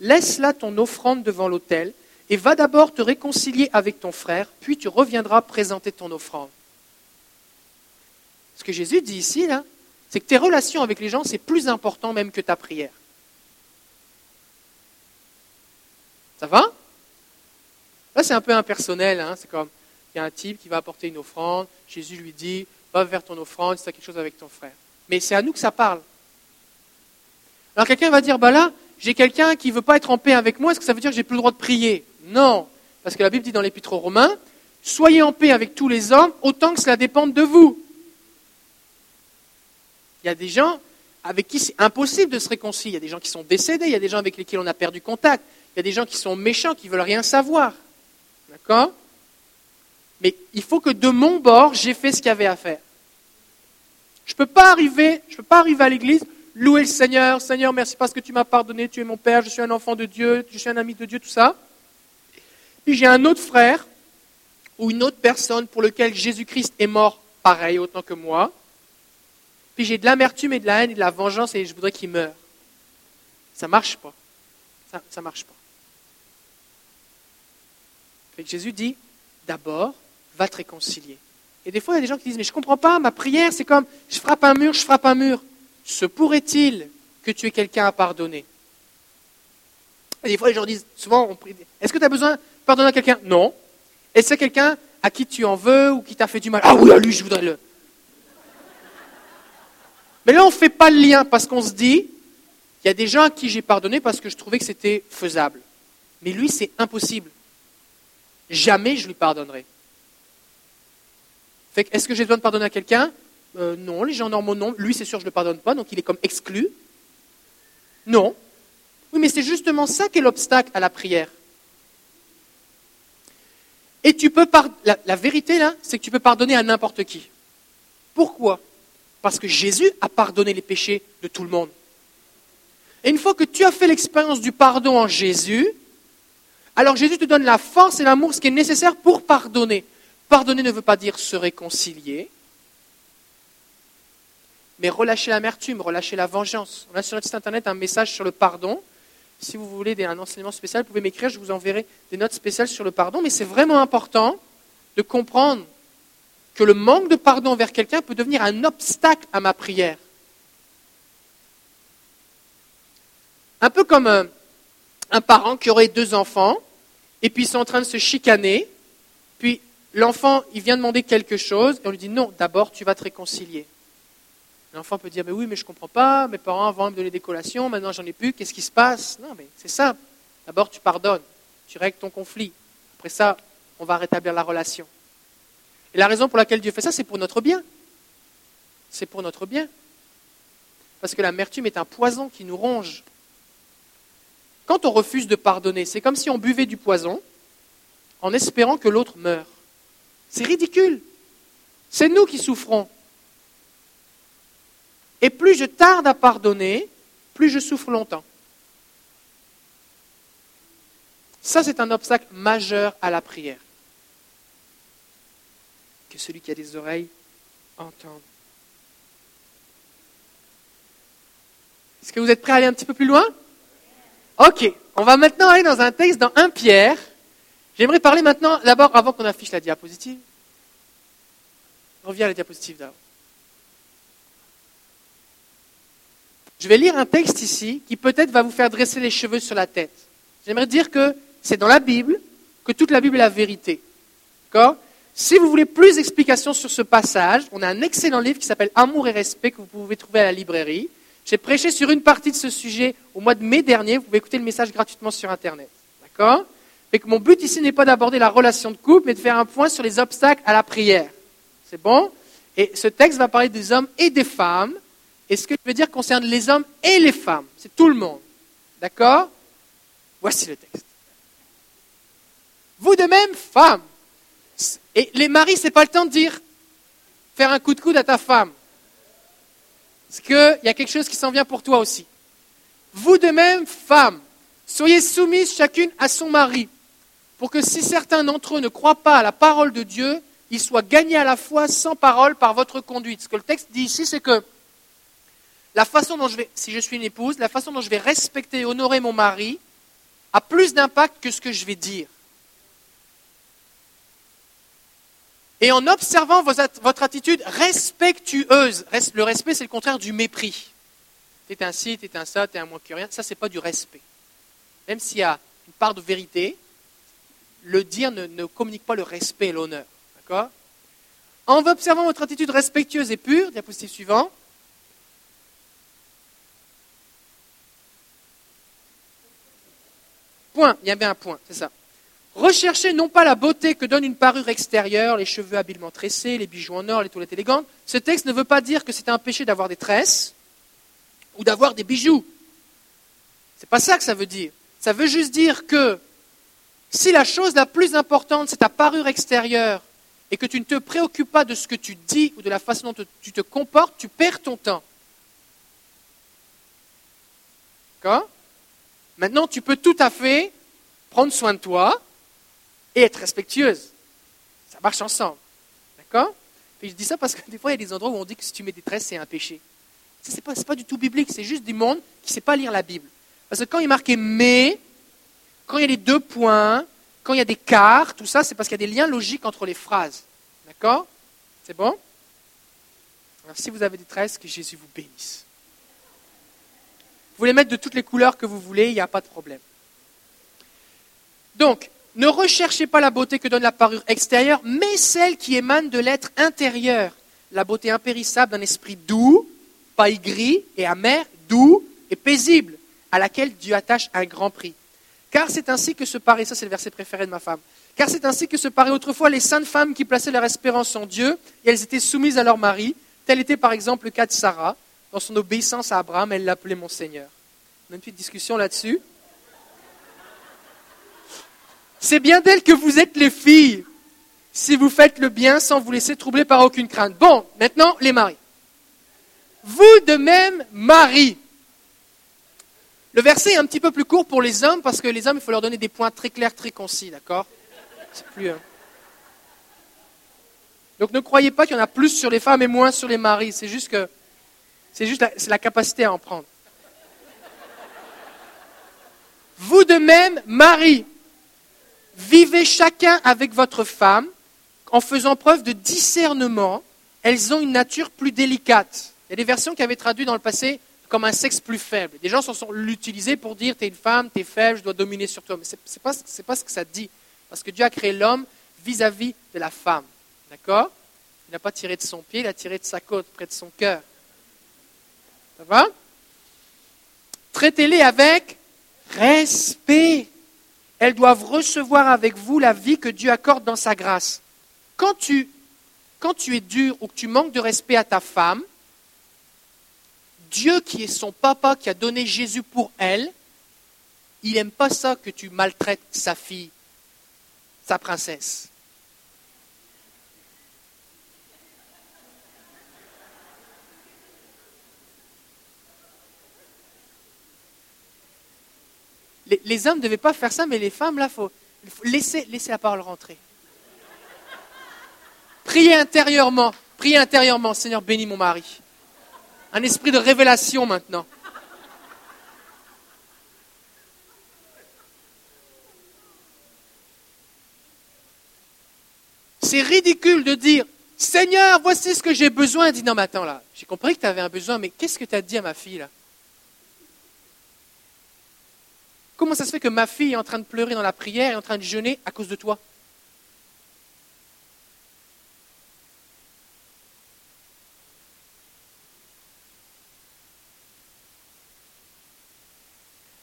laisse là ton offrande devant l'autel et va d'abord te réconcilier avec ton frère, puis tu reviendras présenter ton offrande. Ce que Jésus dit ici, là, c'est que tes relations avec les gens, c'est plus important même que ta prière. Ça va? Là, c'est un peu impersonnel. Hein. C'est comme, il y a un type qui va apporter une offrande. Jésus lui dit, va vers ton offrande si tu as quelque chose avec ton frère. Mais c'est à nous que ça parle. Alors quelqu'un va dire, bah là, j'ai quelqu'un qui ne veut pas être en paix avec moi, est-ce que ça veut dire que j'ai plus le droit de prier? Non, parce que la Bible dit dans l'Épître aux Romains, soyez en paix avec tous les hommes, autant que cela dépende de vous. Il y a des gens avec qui c'est impossible de se réconcilier. Il y a des gens qui sont décédés, il y a des gens avec lesquels on a perdu contact, il y a des gens qui sont méchants, qui veulent rien savoir. D'accord? Mais il faut que de mon bord, j'ai fait ce qu'il y avait à faire. Je ne peux pas arriver, peux pas arriver à l'église, louer le Seigneur, Seigneur, merci parce que tu m'as pardonné, tu es mon Père, je suis un enfant de Dieu, je suis un ami de Dieu, tout ça. Puis j'ai un autre frère ou une autre personne pour lequel Jésus-Christ est mort pareil, autant que moi. Puis j'ai de l'amertume et de la haine et de la vengeance et je voudrais qu'il meure. Ça ne marche pas. Ça ne marche pas. Jésus dit, d'abord, va te réconcilier. Et des fois, il y a des gens qui disent, mais je ne comprends pas, ma prière, c'est comme, je frappe un mur, je frappe un mur. Se pourrait-il que tu aies quelqu'un à pardonner? Et des fois, les gens disent, souvent, est-ce que tu as besoin de pardonner à quelqu'un? Non. Est-ce que quelqu'un à qui tu en veux ou qui t'a fait du mal? Ah oui, à lui, je voudrais le. Mais là, on ne fait pas le lien parce qu'on se dit, il y a des gens à qui j'ai pardonné parce que je trouvais que c'était faisable. Mais lui, c'est impossible. Jamais je lui pardonnerai. Est-ce que j'ai besoin de pardonner à quelqu'un? Euh, Non, les gens normaux, non. Lui, c'est sûr, je ne le pardonne pas, donc il est comme exclu. Non. Oui, mais c'est justement ça qui est l'obstacle à la prière. Et tu peux la vérité là, c'est que tu peux pardonner à n'importe qui. Pourquoi? Parce que Jésus a pardonné les péchés de tout le monde. Et une fois que tu as fait l'expérience du pardon en Jésus, alors Jésus te donne la force et l'amour, ce qui est nécessaire pour pardonner. Pardonner ne veut pas dire se réconcilier, mais relâcher l'amertume, relâcher la vengeance. On a sur notre site internet un message sur le pardon. Si vous voulez un enseignement spécial, vous pouvez m'écrire, je vous enverrai des notes spéciales sur le pardon. Mais c'est vraiment important de comprendre que le manque de pardon envers quelqu'un peut devenir un obstacle à ma prière. Un peu comme un, un parent qui aurait deux enfants, et puis ils sont en train de se chicaner, puis l'enfant, il vient demander quelque chose, et on lui dit non, d'abord tu vas te réconcilier. L'enfant peut dire, mais oui, mais je ne comprends pas, mes parents avant me donner des collations, maintenant j'en ai plus, qu'est-ce qui se passe? Non, mais c'est simple. D'abord tu pardonnes, tu règles ton conflit. Après ça, on va rétablir la relation. Et la raison pour laquelle Dieu fait ça, c'est pour notre bien. C'est pour notre bien. Parce que l'amertume est un poison qui nous ronge. Quand on refuse de pardonner, c'est comme si on buvait du poison en espérant que l'autre meure. C'est ridicule. C'est nous qui souffrons. Et plus je tarde à pardonner, plus je souffre longtemps. Ça, c'est un obstacle majeur à la prière. Que celui qui a des oreilles entende. Est-ce que vous êtes prêts à aller un petit peu plus loin? Ok, on va maintenant aller dans un texte dans 1 Pierre. J'aimerais parler maintenant, d'abord, avant qu'on affiche la diapositive. Reviens à la diapositive d'abord. Je vais lire un texte ici qui peut-être va vous faire dresser les cheveux sur la tête. J'aimerais dire que c'est dans la Bible que toute la Bible est la vérité. D'accord? Si vous voulez plus d'explications sur ce passage, on a un excellent livre qui s'appelle Amour et respect que vous pouvez trouver à la librairie. J'ai prêché sur une partie de ce sujet au mois de mai dernier. Vous pouvez écouter le message gratuitement sur Internet. D'accord que mon but ici n'est pas d'aborder la relation de couple, mais de faire un point sur les obstacles à la prière. C'est bon Et ce texte va parler des hommes et des femmes. Et ce que je veux dire concerne les hommes et les femmes. C'est tout le monde. D'accord Voici le texte. Vous de même, femmes. Et les maris, ce n'est pas le temps de dire faire un coup de coude à ta femme. Parce qu'il y a quelque chose qui s'en vient pour toi aussi. Vous de même, femmes, soyez soumises chacune à son mari, pour que si certains d'entre eux ne croient pas à la parole de Dieu, ils soient gagnés à la fois sans parole par votre conduite. Ce que le texte dit ici, c'est que la façon dont je vais, si je suis une épouse, la façon dont je vais respecter et honorer mon mari a plus d'impact que ce que je vais dire. et en observant votre attitude respectueuse. Le respect, c'est le contraire du mépris. T'es un ci, t'es un ça, t'es un moins que rien. Ça, c'est pas du respect. Même s'il y a une part de vérité, le dire ne, ne communique pas le respect et l'honneur. D'accord? En observant votre attitude respectueuse et pure, diapositive suivante, Point, il y a bien un point, c'est ça. Recherchez non pas la beauté que donne une parure extérieure, les cheveux habilement tressés, les bijoux en or, les toilettes élégantes. Ce texte ne veut pas dire que c'est un péché d'avoir des tresses ou d'avoir des bijoux. C'est pas ça que ça veut dire. Ça veut juste dire que si la chose la plus importante, c'est ta parure extérieure, et que tu ne te préoccupes pas de ce que tu dis ou de la façon dont tu te comportes, tu perds ton temps. D'accord? Maintenant, tu peux tout à fait prendre soin de toi et être respectueuse. Ça marche ensemble. D'accord? Je dis ça parce que des fois, il y a des endroits où on dit que si tu mets des tresses, c'est un péché. Ce n'est pas, pas, du tout biblique, c'est juste du monde qui ne sait pas lire la Bible. Parce que quand il est marqué mais, quand il y a les deux points, quand il y a des quarts, tout ça, c'est parce qu'il y a des liens logiques entre les phrases. D'accord? C'est bon? Alors, si vous avez des tresses, que Jésus vous bénisse. Vous les mettre de toutes les couleurs que vous voulez, il n'y a pas de problème. Donc, ne recherchez pas la beauté que donne la parure extérieure, mais celle qui émane de l'être intérieur. La beauté impérissable d'un esprit doux, pas aigri et amer, doux et paisible, à laquelle Dieu attache un grand prix. Car c'est ainsi que se paraît, ça c'est le verset préféré de ma femme, car c'est ainsi que se paraît autrefois les saintes femmes qui plaçaient leur espérance en Dieu, et elles étaient soumises à leur mari, tel était par exemple le cas de Sarah, dans son obéissance à Abraham, elle l'appelait mon Seigneur. On a une petite discussion là-dessus. C'est bien d'elle que vous êtes les filles, si vous faites le bien sans vous laisser troubler par aucune crainte. Bon, maintenant, les maris. Vous de même, maris. Le verset est un petit peu plus court pour les hommes parce que les hommes, il faut leur donner des points très clairs, très concis, d'accord? C'est plus. Hein. Donc ne croyez pas qu'il y en a plus sur les femmes et moins sur les maris. C'est juste que c'est juste la, la capacité à en prendre. Vous de même, Marie, vivez chacun avec votre femme en faisant preuve de discernement. Elles ont une nature plus délicate. Il y a des versions qui avaient traduit dans le passé comme un sexe plus faible. Des gens s'en sont l'utiliser pour dire tu es une femme, tu es faible, je dois dominer sur toi. Mais ce n'est pas, pas, ce que ça dit. Parce que Dieu a créé l'homme vis-à-vis de la femme. D'accord? Il n'a pas tiré de son pied, il a tiré de sa côte, près de son cœur. Ça va? Traitez-les avec respect. Elles doivent recevoir avec vous la vie que Dieu accorde dans sa grâce. Quand tu, es dur ou que tu manques de respect à ta femme, Dieu qui est son papa, qui a donné Jésus pour elle, il n'aime pas ça que tu maltraites sa fille, sa princesse. Les, hommes ne devaient pas faire ça, mais les femmes, là, il faut, laisser, la parole rentrer. Priez intérieurement, priez intérieurement, Seigneur, bénis mon mari. Un esprit de révélation maintenant. C'est ridicule de dire Seigneur, voici ce que j'ai besoin. Dit non, mais là, j'ai compris que tu avais un besoin, mais qu'est-ce que tu as dit à ma fille là? Comment ça se fait que ma fille est en train de pleurer dans la prière et en train de jeûner à cause de toi?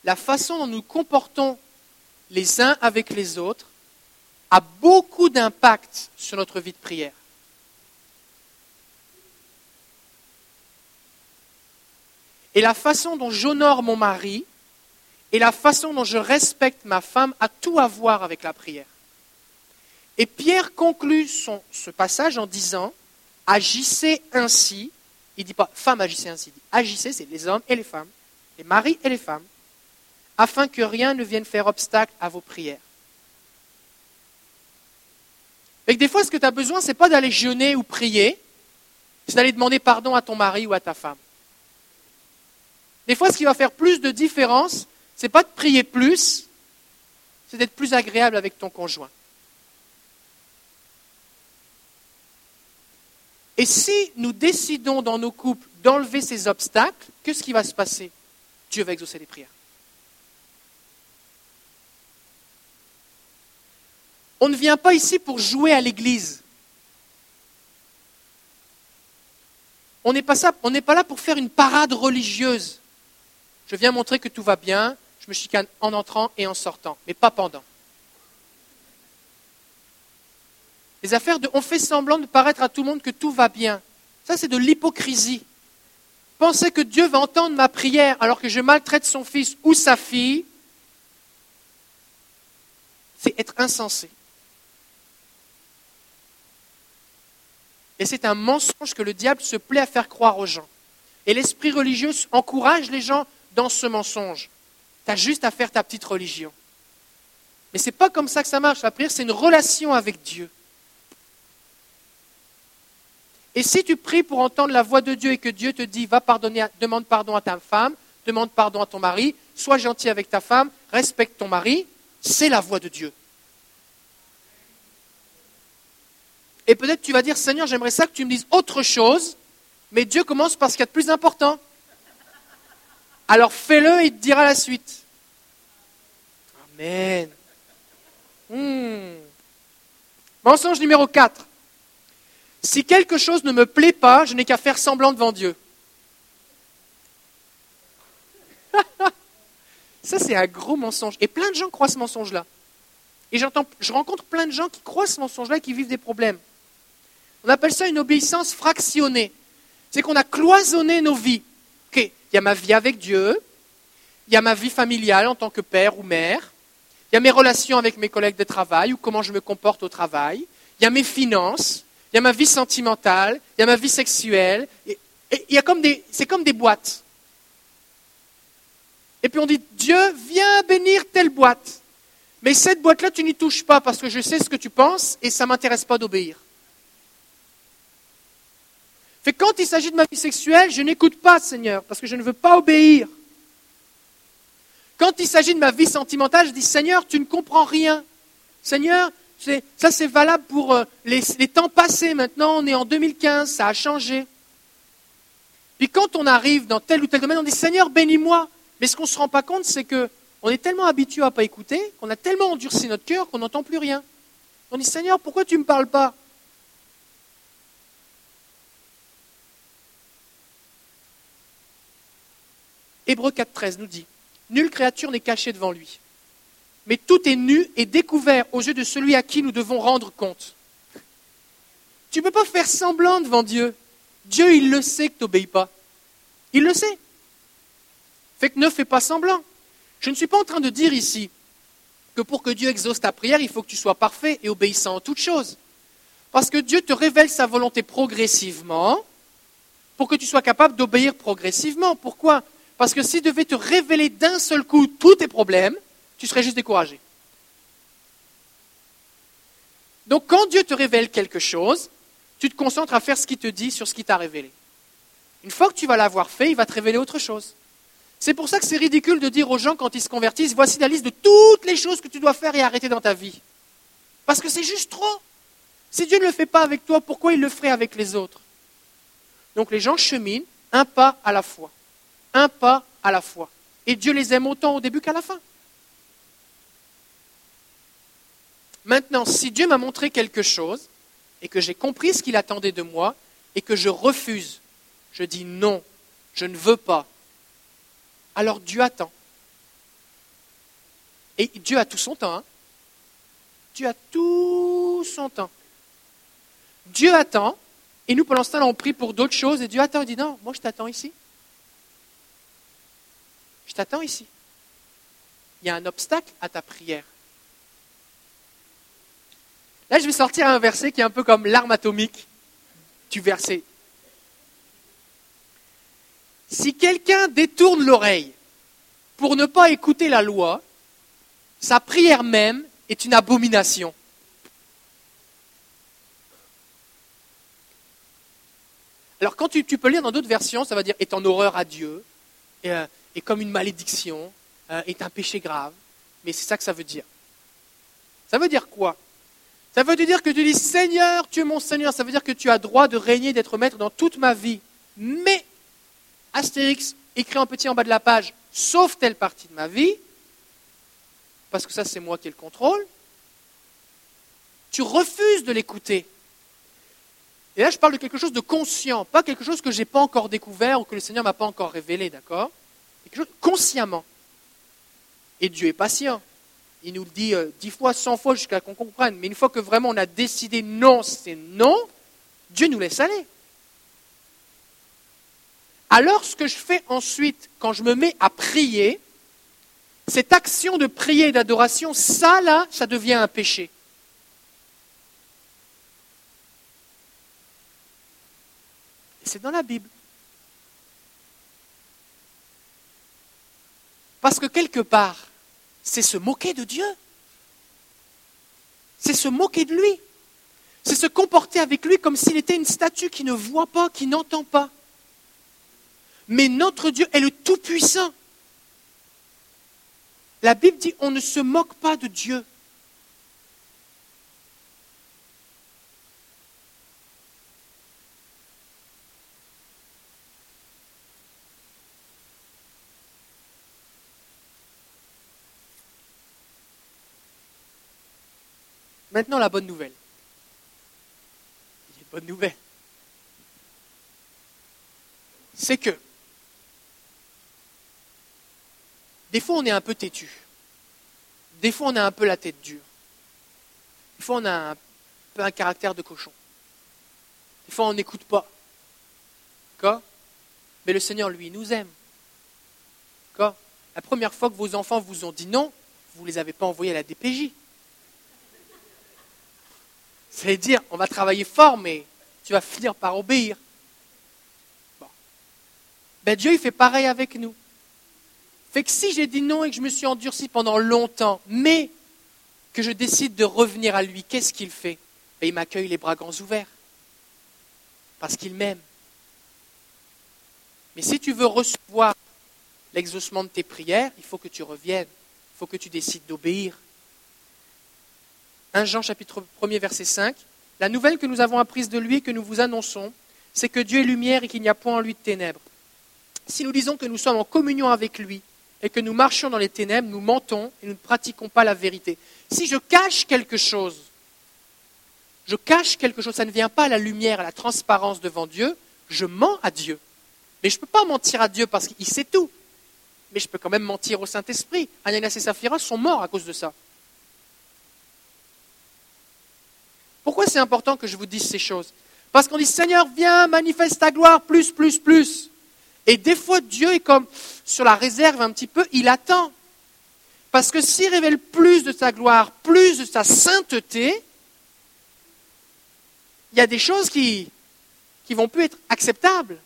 La façon dont nous comportons les uns avec les autres a beaucoup d'impact sur notre vie de prière. Et la façon dont j'honore mon mari et la façon dont je respecte ma femme a tout à voir avec la prière. Et Pierre conclut son, ce passage en disant Agissez ainsi. Il ne dit pas femme agissez ainsi. Il dit Agissez, c'est les hommes et les femmes, les maris et les femmes, afin que rien ne vienne faire obstacle à vos prières. Et que des fois, ce que tu as besoin, ce n'est pas d'aller jeûner ou prier, c'est d'aller demander pardon à ton mari ou à ta femme. Des fois, ce qui va faire plus de différence, n'est pas de prier plus, c'est d'être plus agréable avec ton conjoint. Et si nous décidons dans nos couples d'enlever ces obstacles, qu'est-ce qui va se passer? Dieu va exaucer les prières. On ne vient pas ici pour jouer à l'église. On n'est pas, pas, là pour faire une parade religieuse. Je viens montrer que tout va bien, je me chicane en entrant et en sortant, mais pas pendant. Les affaires de on fait semblant de paraître à tout le monde que tout va bien. Ça, c'est de l'hypocrisie. Penser que Dieu va entendre ma prière alors que je maltraite son fils ou sa fille, c'est être insensé. Et c'est un mensonge que le diable se plaît à faire croire aux gens. Et l'esprit religieux encourage les gens dans ce mensonge. Tu as juste à faire ta petite religion. Mais ce n'est pas comme ça que ça marche. La prière, c'est une relation avec Dieu. Et si tu pries pour entendre la voix de Dieu et que Dieu te dit, va pardonner, demande pardon à ta femme, demande pardon à ton mari, sois gentil avec ta femme, respecte ton mari, c'est la voix de Dieu. Et peut-être tu vas dire, Seigneur, j'aimerais ça que tu me dises autre chose, mais Dieu commence par ce qu'il y a de plus important. Alors fais-le et il te dira la suite. Amen. Hmm. Mensonge numéro 4. Si quelque chose ne me plaît pas, je n'ai qu'à faire semblant devant Dieu. Ça, c'est un gros mensonge. Et plein de gens croient ce mensonge-là. Et je rencontre plein de gens qui croient ce mensonge-là et qui vivent des problèmes. On appelle ça une obéissance fractionnée. C'est qu'on a cloisonné nos vies. Il y a ma vie avec Dieu, il y a ma vie familiale en tant que père ou mère, il y a mes relations avec mes collègues de travail ou comment je me comporte au travail, il y a mes finances, il y a ma vie sentimentale, il y a ma vie sexuelle. C'est comme des boîtes. Et puis on dit, Dieu, viens bénir telle boîte. Mais cette boîte-là, tu n'y touches pas parce que je sais ce que tu penses et ça ne m'intéresse pas d'obéir. Fait quand il s'agit de ma vie sexuelle, je n'écoute pas, Seigneur, parce que je ne veux pas obéir. Quand il s'agit de ma vie sentimentale, je dis, Seigneur, tu ne comprends rien. Seigneur, ça c'est valable pour euh, les, temps passés. Maintenant, on est en 2015, ça a changé. Puis quand on arrive dans tel ou tel domaine, on dit Seigneur, bénis-moi. Mais ce qu'on ne se rend pas compte, c'est qu'on est tellement habitué à ne pas écouter, qu'on a tellement endurci notre cœur qu'on n'entend plus rien. On dit Seigneur, pourquoi tu ne me parles pas? Hébreu 4.13 nous dit Nulle créature n'est cachée devant lui mais tout est nu et découvert aux yeux de celui à qui nous devons rendre compte. Tu ne peux pas faire semblant devant Dieu. Dieu, il le sait que tu n'obéis pas. Il le sait. Fait que ne fais pas semblant. Je ne suis pas en train de dire ici que pour que Dieu exauce ta prière, il faut que tu sois parfait et obéissant en toutes choses. Parce que Dieu te révèle sa volonté progressivement pour que tu sois capable d'obéir progressivement. Pourquoi? Parce que s'il devait te révéler d'un seul coup tous tes problèmes, tu serais juste découragé. Donc quand Dieu te révèle quelque chose, tu te concentres à faire ce qu'il te dit sur ce qu'il t'a révélé. Une fois que tu vas l'avoir fait, il va te révéler autre chose. C'est pour ça que c'est ridicule de dire aux gens quand ils se convertissent, voici la liste de toutes les choses que tu dois faire et arrêter dans ta vie. Parce que c'est juste trop. Si Dieu ne le fait pas avec toi, pourquoi il le ferait avec les autres? Donc les gens cheminent un pas à la fois. Un pas à la fois. Et Dieu les aime autant au début qu'à la fin. Maintenant, si Dieu m'a montré quelque chose et que j'ai compris ce qu'il attendait de moi et que je refuse, je dis non, je ne veux pas, alors Dieu attend. Et Dieu a tout son temps. Hein. Dieu a tout son temps. Dieu attend, et nous, pendant ce temps-là, on prie pour d'autres choses, et Dieu attend, il dit non, moi je t'attends ici. Je t'attends ici. Il y a un obstacle à ta prière. Là, je vais sortir un verset qui est un peu comme l'arme atomique du verset. Si quelqu'un détourne l'oreille pour ne pas écouter la loi, sa prière même est une abomination. Alors quand tu, peux lire dans d'autres versions, ça va dire est en horreur à Dieu, euh, comme une malédiction, euh, est un péché grave. Mais c'est ça que ça veut dire. Ça veut dire quoi? Ça veut dire que tu dis Seigneur, tu es mon Seigneur. Ça veut dire que tu as droit de régner, d'être maître dans toute ma vie. Mais, Astérix, écrit en petit en bas de la page, sauf telle partie de ma vie, parce que ça c'est moi qui ai le contrôle, tu refuses de l'écouter. Et là, je parle de quelque chose de conscient, pas quelque chose que je n'ai pas encore découvert ou que le Seigneur ne m'a pas encore révélé, d'accord? Quelque chose consciemment. Et Dieu est patient. Il nous le dit euh, dix fois, cent fois jusqu'à qu'on comprenne. Mais une fois que vraiment on a décidé non, c'est non, Dieu nous laisse aller. Alors ce que je fais ensuite, quand je me mets à prier, cette action de prier et d'adoration, ça là, ça devient un péché. C'est dans la Bible. Parce que quelque part, c'est se moquer de Dieu. C'est se moquer de lui. C'est se comporter avec lui comme s'il était une statue qui ne voit pas, qui n'entend pas. Mais notre Dieu est le Tout-Puissant. La Bible dit on ne se moque pas de Dieu. Maintenant, la bonne nouvelle. Il y a une bonne nouvelle. C'est que des fois, on est un peu têtu. Des fois, on a un peu la tête dure. Des fois, on a un peu un caractère de cochon. Des fois, on n'écoute pas. Quoi Mais le Seigneur, lui, nous aime. Quoi La première fois que vos enfants vous ont dit non, vous ne les avez pas envoyés à la DPJ. C'est dire, on va travailler fort, mais tu vas finir par obéir. Bon. Ben, Dieu, il fait pareil avec nous. Fait que si j'ai dit non et que je me suis endurci pendant longtemps, mais que je décide de revenir à lui, qu'est-ce qu'il fait? Ben, Il m'accueille les bras grands ouverts. Parce qu'il m'aime. Mais si tu veux recevoir l'exaucement de tes prières, il faut que tu reviennes. Il faut que tu décides d'obéir. 1 Jean chapitre 1 verset 5. La nouvelle que nous avons apprise de lui que nous vous annonçons, c'est que Dieu est lumière et qu'il n'y a point en lui de ténèbres. Si nous disons que nous sommes en communion avec lui et que nous marchions dans les ténèbres, nous mentons et nous ne pratiquons pas la vérité. Si je cache quelque chose, je cache quelque chose, ça ne vient pas à la lumière, à la transparence devant Dieu, je mens à Dieu. Mais je ne peux pas mentir à Dieu parce qu'il sait tout. Mais je peux quand même mentir au Saint-Esprit. Ananas et Saphira sont morts à cause de ça. Pourquoi c'est important que je vous dise ces choses Parce qu'on dit Seigneur, viens, manifeste ta gloire, plus, plus, plus. Et des fois, Dieu est comme sur la réserve un petit peu, il attend. Parce que s'il révèle plus de sa gloire, plus de sa sainteté, il y a des choses qui qui vont plus être acceptables.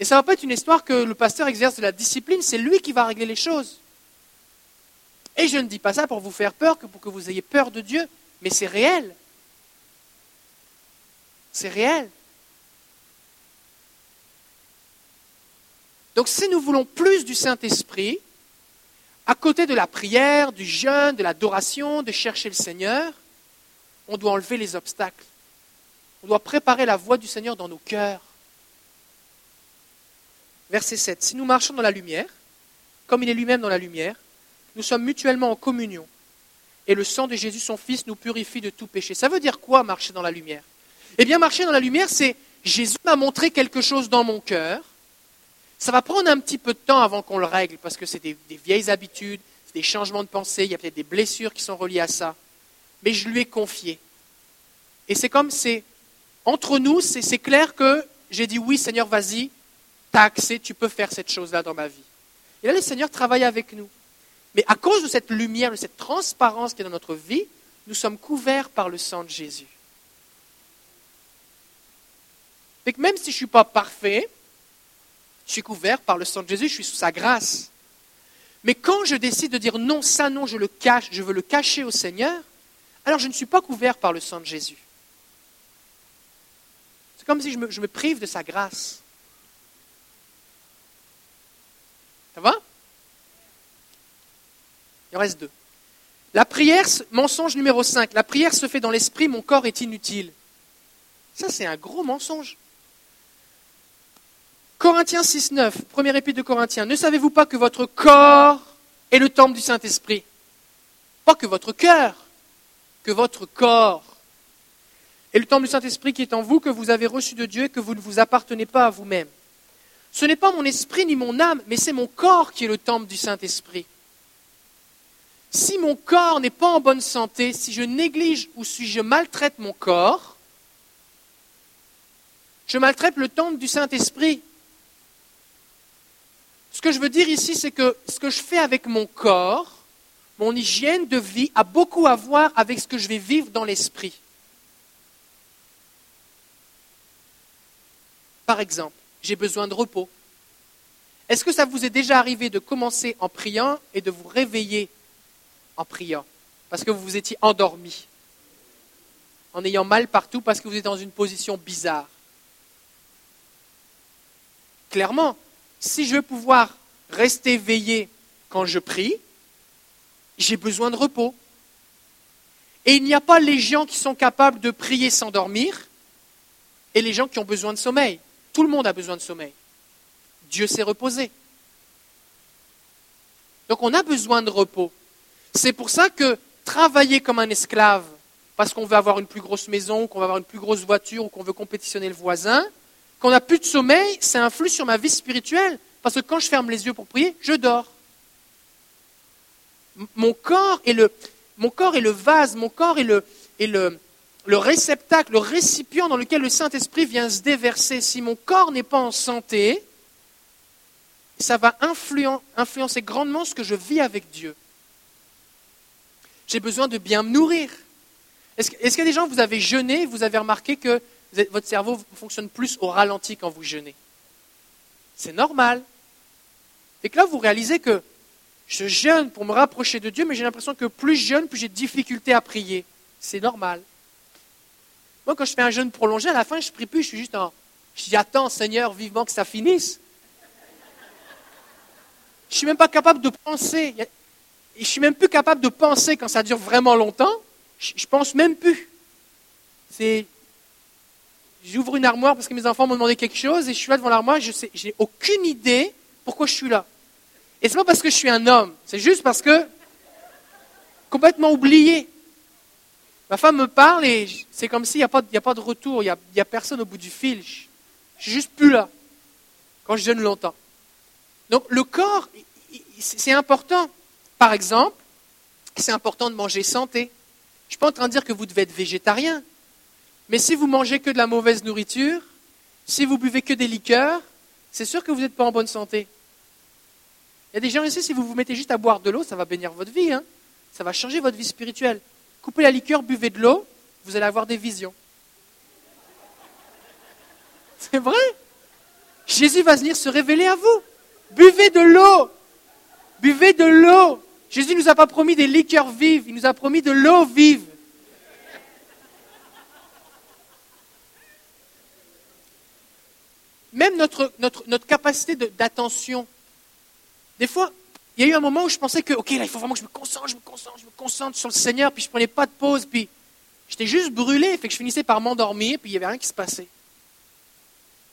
Et ça ne va pas être une histoire que le pasteur exerce de la discipline, c'est lui qui va régler les choses. Et je ne dis pas ça pour vous faire peur, que pour que vous ayez peur de Dieu, mais c'est réel. C'est réel. Donc si nous voulons plus du Saint-Esprit, à côté de la prière, du jeûne, de l'adoration, de chercher le Seigneur, on doit enlever les obstacles. On doit préparer la voie du Seigneur dans nos cœurs. Verset 7. Si nous marchons dans la lumière, comme il est lui-même dans la lumière, nous sommes mutuellement en communion et le sang de Jésus, son Fils, nous purifie de tout péché. Ça veut dire quoi marcher dans la lumière? Eh bien, marcher dans la lumière, c'est Jésus m'a montré quelque chose dans mon cœur. Ça va prendre un petit peu de temps avant qu'on le règle, parce que c'est des, vieilles habitudes, c'est des changements de pensée, il y a peut-être des blessures qui sont reliées à ça. Mais je lui ai confié. Et c'est comme c'est entre nous, c'est clair que j'ai dit oui, Seigneur, vas-y, t'as accès, tu peux faire cette chose-là dans ma vie. Et là, le Seigneur travaille avec nous. Mais à cause de cette lumière, de cette transparence qui est dans notre vie, nous sommes couverts par le sang de Jésus. Même si je ne suis pas parfait, je suis couvert par le sang de Jésus, je suis sous sa grâce. Mais quand je décide de dire non, ça non, je le cache, je veux le cacher au Seigneur, alors je ne suis pas couvert par le sang de Jésus. C'est comme si je me, je me prive de sa grâce. Ça va? Il en reste deux. La prière, mensonge numéro 5, la prière se fait dans l'esprit, mon corps est inutile. Ça, c'est un gros mensonge. Corinthiens 6, 9, premier épître de Corinthiens. Ne savez-vous pas que votre corps est le temple du Saint-Esprit? Pas que votre cœur, que votre corps. Et le temple du Saint-Esprit qui est en vous, que vous avez reçu de Dieu et que vous ne vous appartenez pas à vous-même. Ce n'est pas mon esprit ni mon âme, mais c'est mon corps qui est le temple du Saint-Esprit. Si mon corps n'est pas en bonne santé, si je néglige ou si je maltraite mon corps, je maltraite le temple du Saint-Esprit. Ce que je veux dire ici, c'est que ce que je fais avec mon corps, mon hygiène de vie, a beaucoup à voir avec ce que je vais vivre dans l'esprit. Par exemple, j'ai besoin de repos. Est-ce que ça vous est déjà arrivé de commencer en priant et de vous réveiller en priant parce que vous vous étiez endormi, en ayant mal partout parce que vous êtes dans une position bizarre Clairement, si je veux pouvoir rester veillé quand je prie, j'ai besoin de repos. Et il n'y a pas les gens qui sont capables de prier sans dormir et les gens qui ont besoin de sommeil. Tout le monde a besoin de sommeil. Dieu s'est reposé. Donc on a besoin de repos. C'est pour ça que travailler comme un esclave, parce qu'on veut avoir une plus grosse maison, qu'on veut avoir une plus grosse voiture ou qu'on veut compétitionner le voisin, qu'on n'a plus de sommeil, ça influe sur ma vie spirituelle. Parce que quand je ferme les yeux pour prier, je dors. Mon corps est le, vase, mon corps est le réceptacle, le récipient dans lequel le Saint-Esprit vient se déverser. Si mon corps n'est pas en santé, ça va influencer grandement ce que je vis avec Dieu. J'ai besoin de bien me nourrir. Est-ce qu'il y a des gens, vous avez jeûné, vous avez remarqué que votre cerveau fonctionne plus au ralenti quand vous jeûnez? C'est normal. Et que là, vous réalisez que je jeûne pour me rapprocher de Dieu, mais j'ai l'impression que plus je jeûne, plus j'ai de difficultés à prier. C'est normal. Moi, quand je fais un jeûne prolongé, à la fin, je ne prie plus, je suis juste en. Je attends, Seigneur, vivement que ça finisse. Je ne suis même pas capable de penser. Je suis même plus capable de penser quand ça dure vraiment longtemps. Je, ne pense même plus. C'est. J'ouvre une armoire parce que mes enfants m'ont demandé quelque chose et je suis là devant l'armoire, je sais, aucune idée pourquoi je suis là. Et ce n'est pas parce que je suis un homme, c'est juste parce que complètement oublié. Ma femme me parle et c'est comme s'il n'y a, pas, a pas de retour, il n'y a, a, personne au bout du fil. Je, ne suis juste plus là quand je jeûne longtemps. Donc le corps, c'est important. Par exemple, c'est important de manger santé. Je ne suis pas en train de dire que vous devez être végétarien. Mais si vous mangez que de la mauvaise nourriture, si vous buvez que des liqueurs, c'est sûr que vous n'êtes pas en bonne santé. Il y a des gens ici, si vous vous mettez juste à boire de l'eau, ça va bénir votre vie. Hein. ça va changer votre vie spirituelle. Coupez la liqueur, buvez de l'eau, vous allez avoir des visions. C'est vrai? Jésus va venir se révéler à vous. Buvez de l'eau. Buvez de l'eau. Jésus ne nous a pas promis des liqueurs vives, il nous a promis de l'eau vive. Même notre, notre, notre capacité d'attention. Des fois, il y a eu un moment où je pensais que, ok, là, il faut vraiment que je me concentre, je me concentre, je me concentre sur le Seigneur, puis je prenais pas de pause, puis j'étais juste brûlé, fait que je finissais par m'endormir, puis il n'y avait rien qui se passait.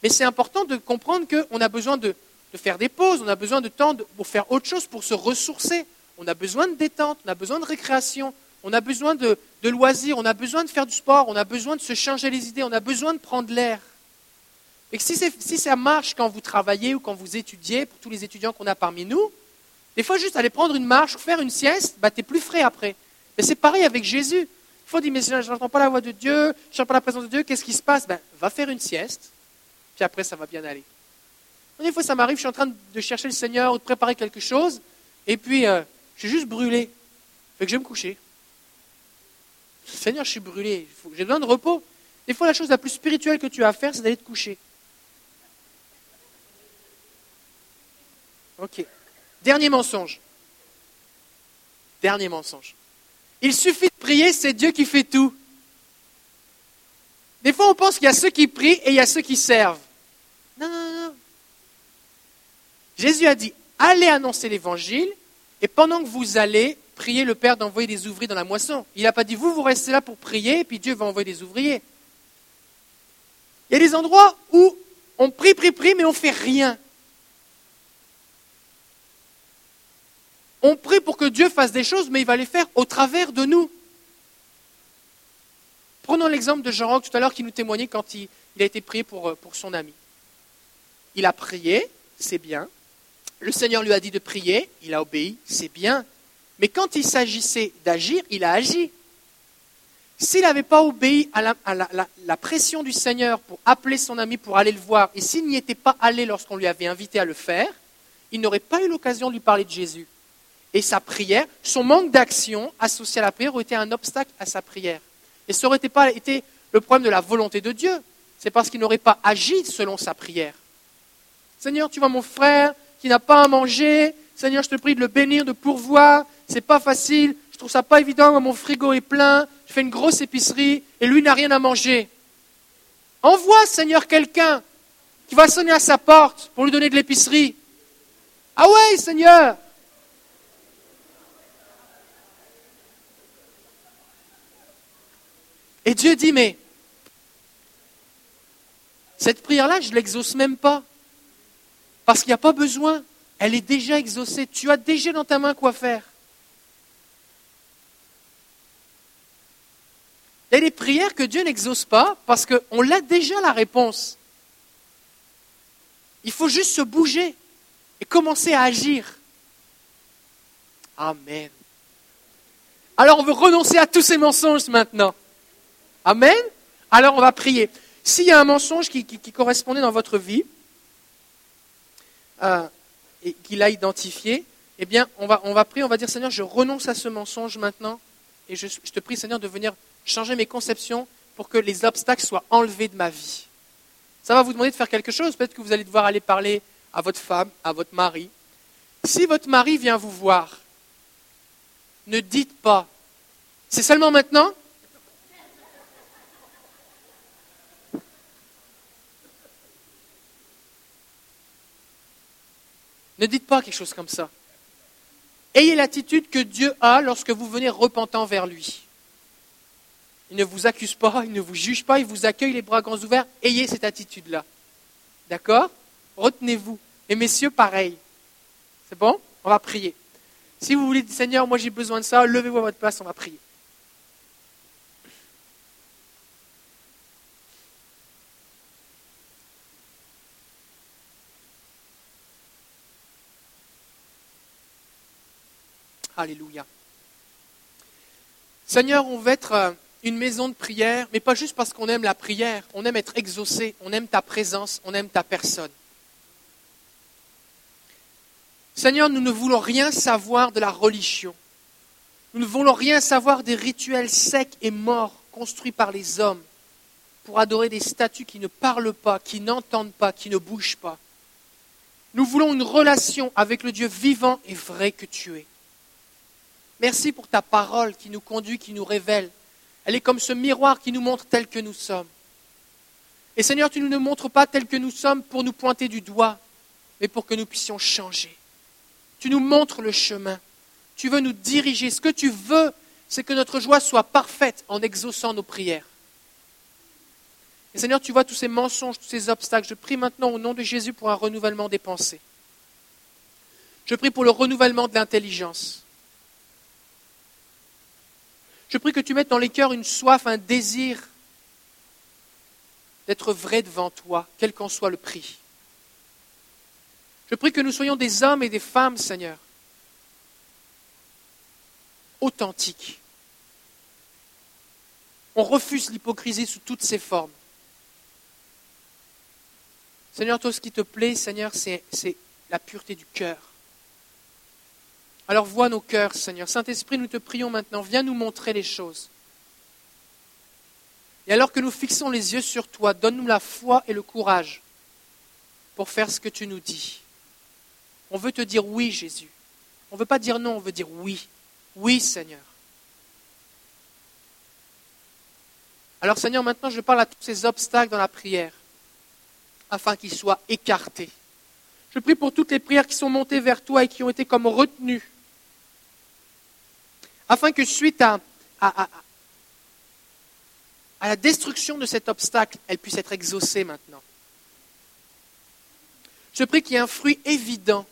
Mais c'est important de comprendre qu'on a besoin de, faire des pauses, on a besoin de temps pour faire autre chose, pour se ressourcer. On a besoin de détente, on a besoin de récréation, on a besoin de, loisirs, on a besoin de faire du sport, on a besoin de se changer les idées, on a besoin de prendre l'air. Et si, si ça marche quand vous travaillez ou quand vous étudiez, pour tous les étudiants qu'on a parmi nous, des fois, juste aller prendre une marche ou faire une sieste, bah, tu es plus frais après. Mais c'est pareil avec Jésus. Il faut dire, mais je n'entends pas la voix de Dieu, je n'entends pas la présence de Dieu, qu'est-ce qui se passe? Ben, Va faire une sieste, puis après, ça va bien aller. Des fois, ça m'arrive, je suis en train de chercher le Seigneur ou de préparer quelque chose, et puis euh, je suis juste brûlé. Fait que je vais me coucher. Seigneur, je suis brûlé, j'ai besoin de repos. Des fois, la chose la plus spirituelle que tu as à faire, c'est d'aller te coucher. Ok. Dernier mensonge. Dernier mensonge. Il suffit de prier, c'est Dieu qui fait tout. Des fois, on pense qu'il y a ceux qui prient et il y a ceux qui servent. Non, non, non. Jésus a dit, allez annoncer l'évangile et pendant que vous allez, priez le Père d'envoyer des ouvriers dans la moisson. Il n'a pas dit, vous, vous restez là pour prier et puis Dieu va envoyer des ouvriers. Il y a des endroits où on prie, prie, prie, mais on ne fait rien. On prie pour que Dieu fasse des choses, mais il va les faire au travers de nous. Prenons l'exemple de Jean-Roch tout à l'heure qui nous témoignait quand il, a été prié euh, pour son ami. il a prié, c'est bien. Le Seigneur lui a dit de prier, il a obéi, c'est bien. Mais quand il s'agissait d'agir, il a agi. S'il n'avait pas obéi à, la, pression du Seigneur pour appeler son ami pour aller le voir, et s'il n'y était pas allé lorsqu'on lui avait invité à le faire, il n'aurait pas eu l'occasion de lui parler de Jésus. Et sa prière, son manque d'action associé à la prière aurait été un obstacle à sa prière. Et ça n'aurait pas été le problème de la volonté de Dieu, c'est parce qu'il n'aurait pas agi selon sa prière. Seigneur, tu vois mon frère qui n'a pas à manger, Seigneur, je te prie de le bénir, de pourvoir, c'est pas facile, je trouve ça pas évident, mon frigo est plein, je fais une grosse épicerie et lui n'a rien à manger. Envoie, Seigneur, quelqu'un qui va sonner à sa porte pour lui donner de l'épicerie. Ah ouais, Seigneur Et Dieu dit, mais cette prière-là, je ne l'exauce même pas. Parce qu'il n'y a pas besoin. Elle est déjà exaucée. Tu as déjà dans ta main quoi faire. Il y a des prières que Dieu n'exauce pas parce qu'on a déjà la réponse. Il faut juste se bouger et commencer à agir. Amen. Alors on veut renoncer à tous ces mensonges maintenant. Amen. Alors on va prier. S'il y a un mensonge qui, correspondait dans votre vie et qu'il a identifié, eh bien on va, on va prier, on va dire Seigneur, je renonce à ce mensonge maintenant et je te prie Seigneur de venir changer mes conceptions pour que les obstacles soient enlevés de ma vie. Ça va vous demander de faire quelque chose. Peut-être que vous allez devoir aller parler à votre femme, à votre mari. Si votre mari vient vous voir, ne dites pas, c'est seulement maintenant Ne dites pas quelque chose comme ça. Ayez l'attitude que Dieu a lorsque vous venez repentant vers lui. Il ne vous accuse pas, il ne vous juge pas, il vous accueille les bras grands ouverts. Ayez cette attitude-là. D'accord? Retenez-vous. Et messieurs, pareil. C'est bon? On va prier. Si vous voulez dire, Seigneur, moi j'ai besoin de ça, levez-vous à votre place, on va prier. Alléluia. Seigneur, on veut être euh, une maison de prière, mais pas juste parce qu'on aime la prière, on aime être exaucé, on aime ta présence, on aime ta personne. Seigneur, nous ne voulons rien savoir de la religion. Nous ne voulons rien savoir des rituels secs et morts construits par les hommes pour adorer des statues qui ne parlent pas, qui n'entendent pas, qui ne bougent pas. Nous voulons une relation avec le Dieu vivant et vrai que tu es. Merci pour ta parole qui nous conduit, qui nous révèle. Elle est comme ce miroir qui nous montre tel que nous sommes. Et Seigneur, tu ne nous montres pas tel que nous sommes pour nous pointer du doigt, mais pour que nous puissions changer. Tu nous montres le chemin. Tu veux nous diriger. Ce que tu veux, c'est que notre joie soit parfaite en exaucant nos prières. Et Seigneur, tu vois tous ces mensonges, tous ces obstacles. Je prie maintenant au nom de Jésus pour un renouvellement des pensées. Je prie pour le renouvellement de l'intelligence. Je prie que tu mettes dans les cœurs une soif, un désir d'être vrai devant toi, quel qu'en soit le prix. Je prie que nous soyons des hommes et des femmes, Seigneur, authentiques. On refuse l'hypocrisie sous toutes ses formes. Seigneur, toi, ce qui te plaît, Seigneur, c'est la pureté du cœur. Alors vois nos cœurs, Seigneur. Saint-Esprit, nous te prions maintenant, viens nous montrer les choses. Et alors que nous fixons les yeux sur toi, donne-nous la foi et le courage pour faire ce que tu nous dis. On veut te dire oui, Jésus. On ne veut pas dire non, on veut dire oui. Oui, Seigneur. Alors, Seigneur, maintenant, je parle à tous ces obstacles dans la prière, afin qu'ils soient écartés. Je prie pour toutes les prières qui sont montées vers toi et qui ont été comme retenues afin que suite à, la destruction de cet obstacle, elle puisse être exaucée maintenant. Je prie qu'il y ait un fruit évident,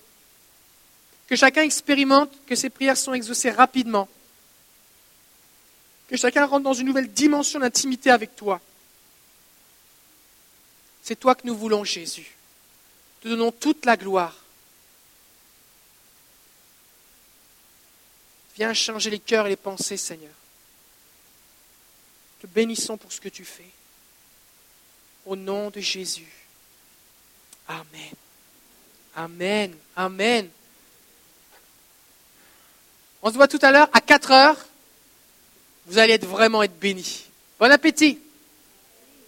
que chacun expérimente que ces prières sont exaucées rapidement, que chacun rentre dans une nouvelle dimension d'intimité avec toi. C'est toi que nous voulons, Jésus. te donnons toute la gloire. Viens changer les cœurs et les pensées, Seigneur. Te bénissons pour ce que tu fais. Au nom de Jésus. Amen. Amen. Amen. On se voit tout à l'heure à 4 heures. Vous allez vraiment être bénis. Bon appétit.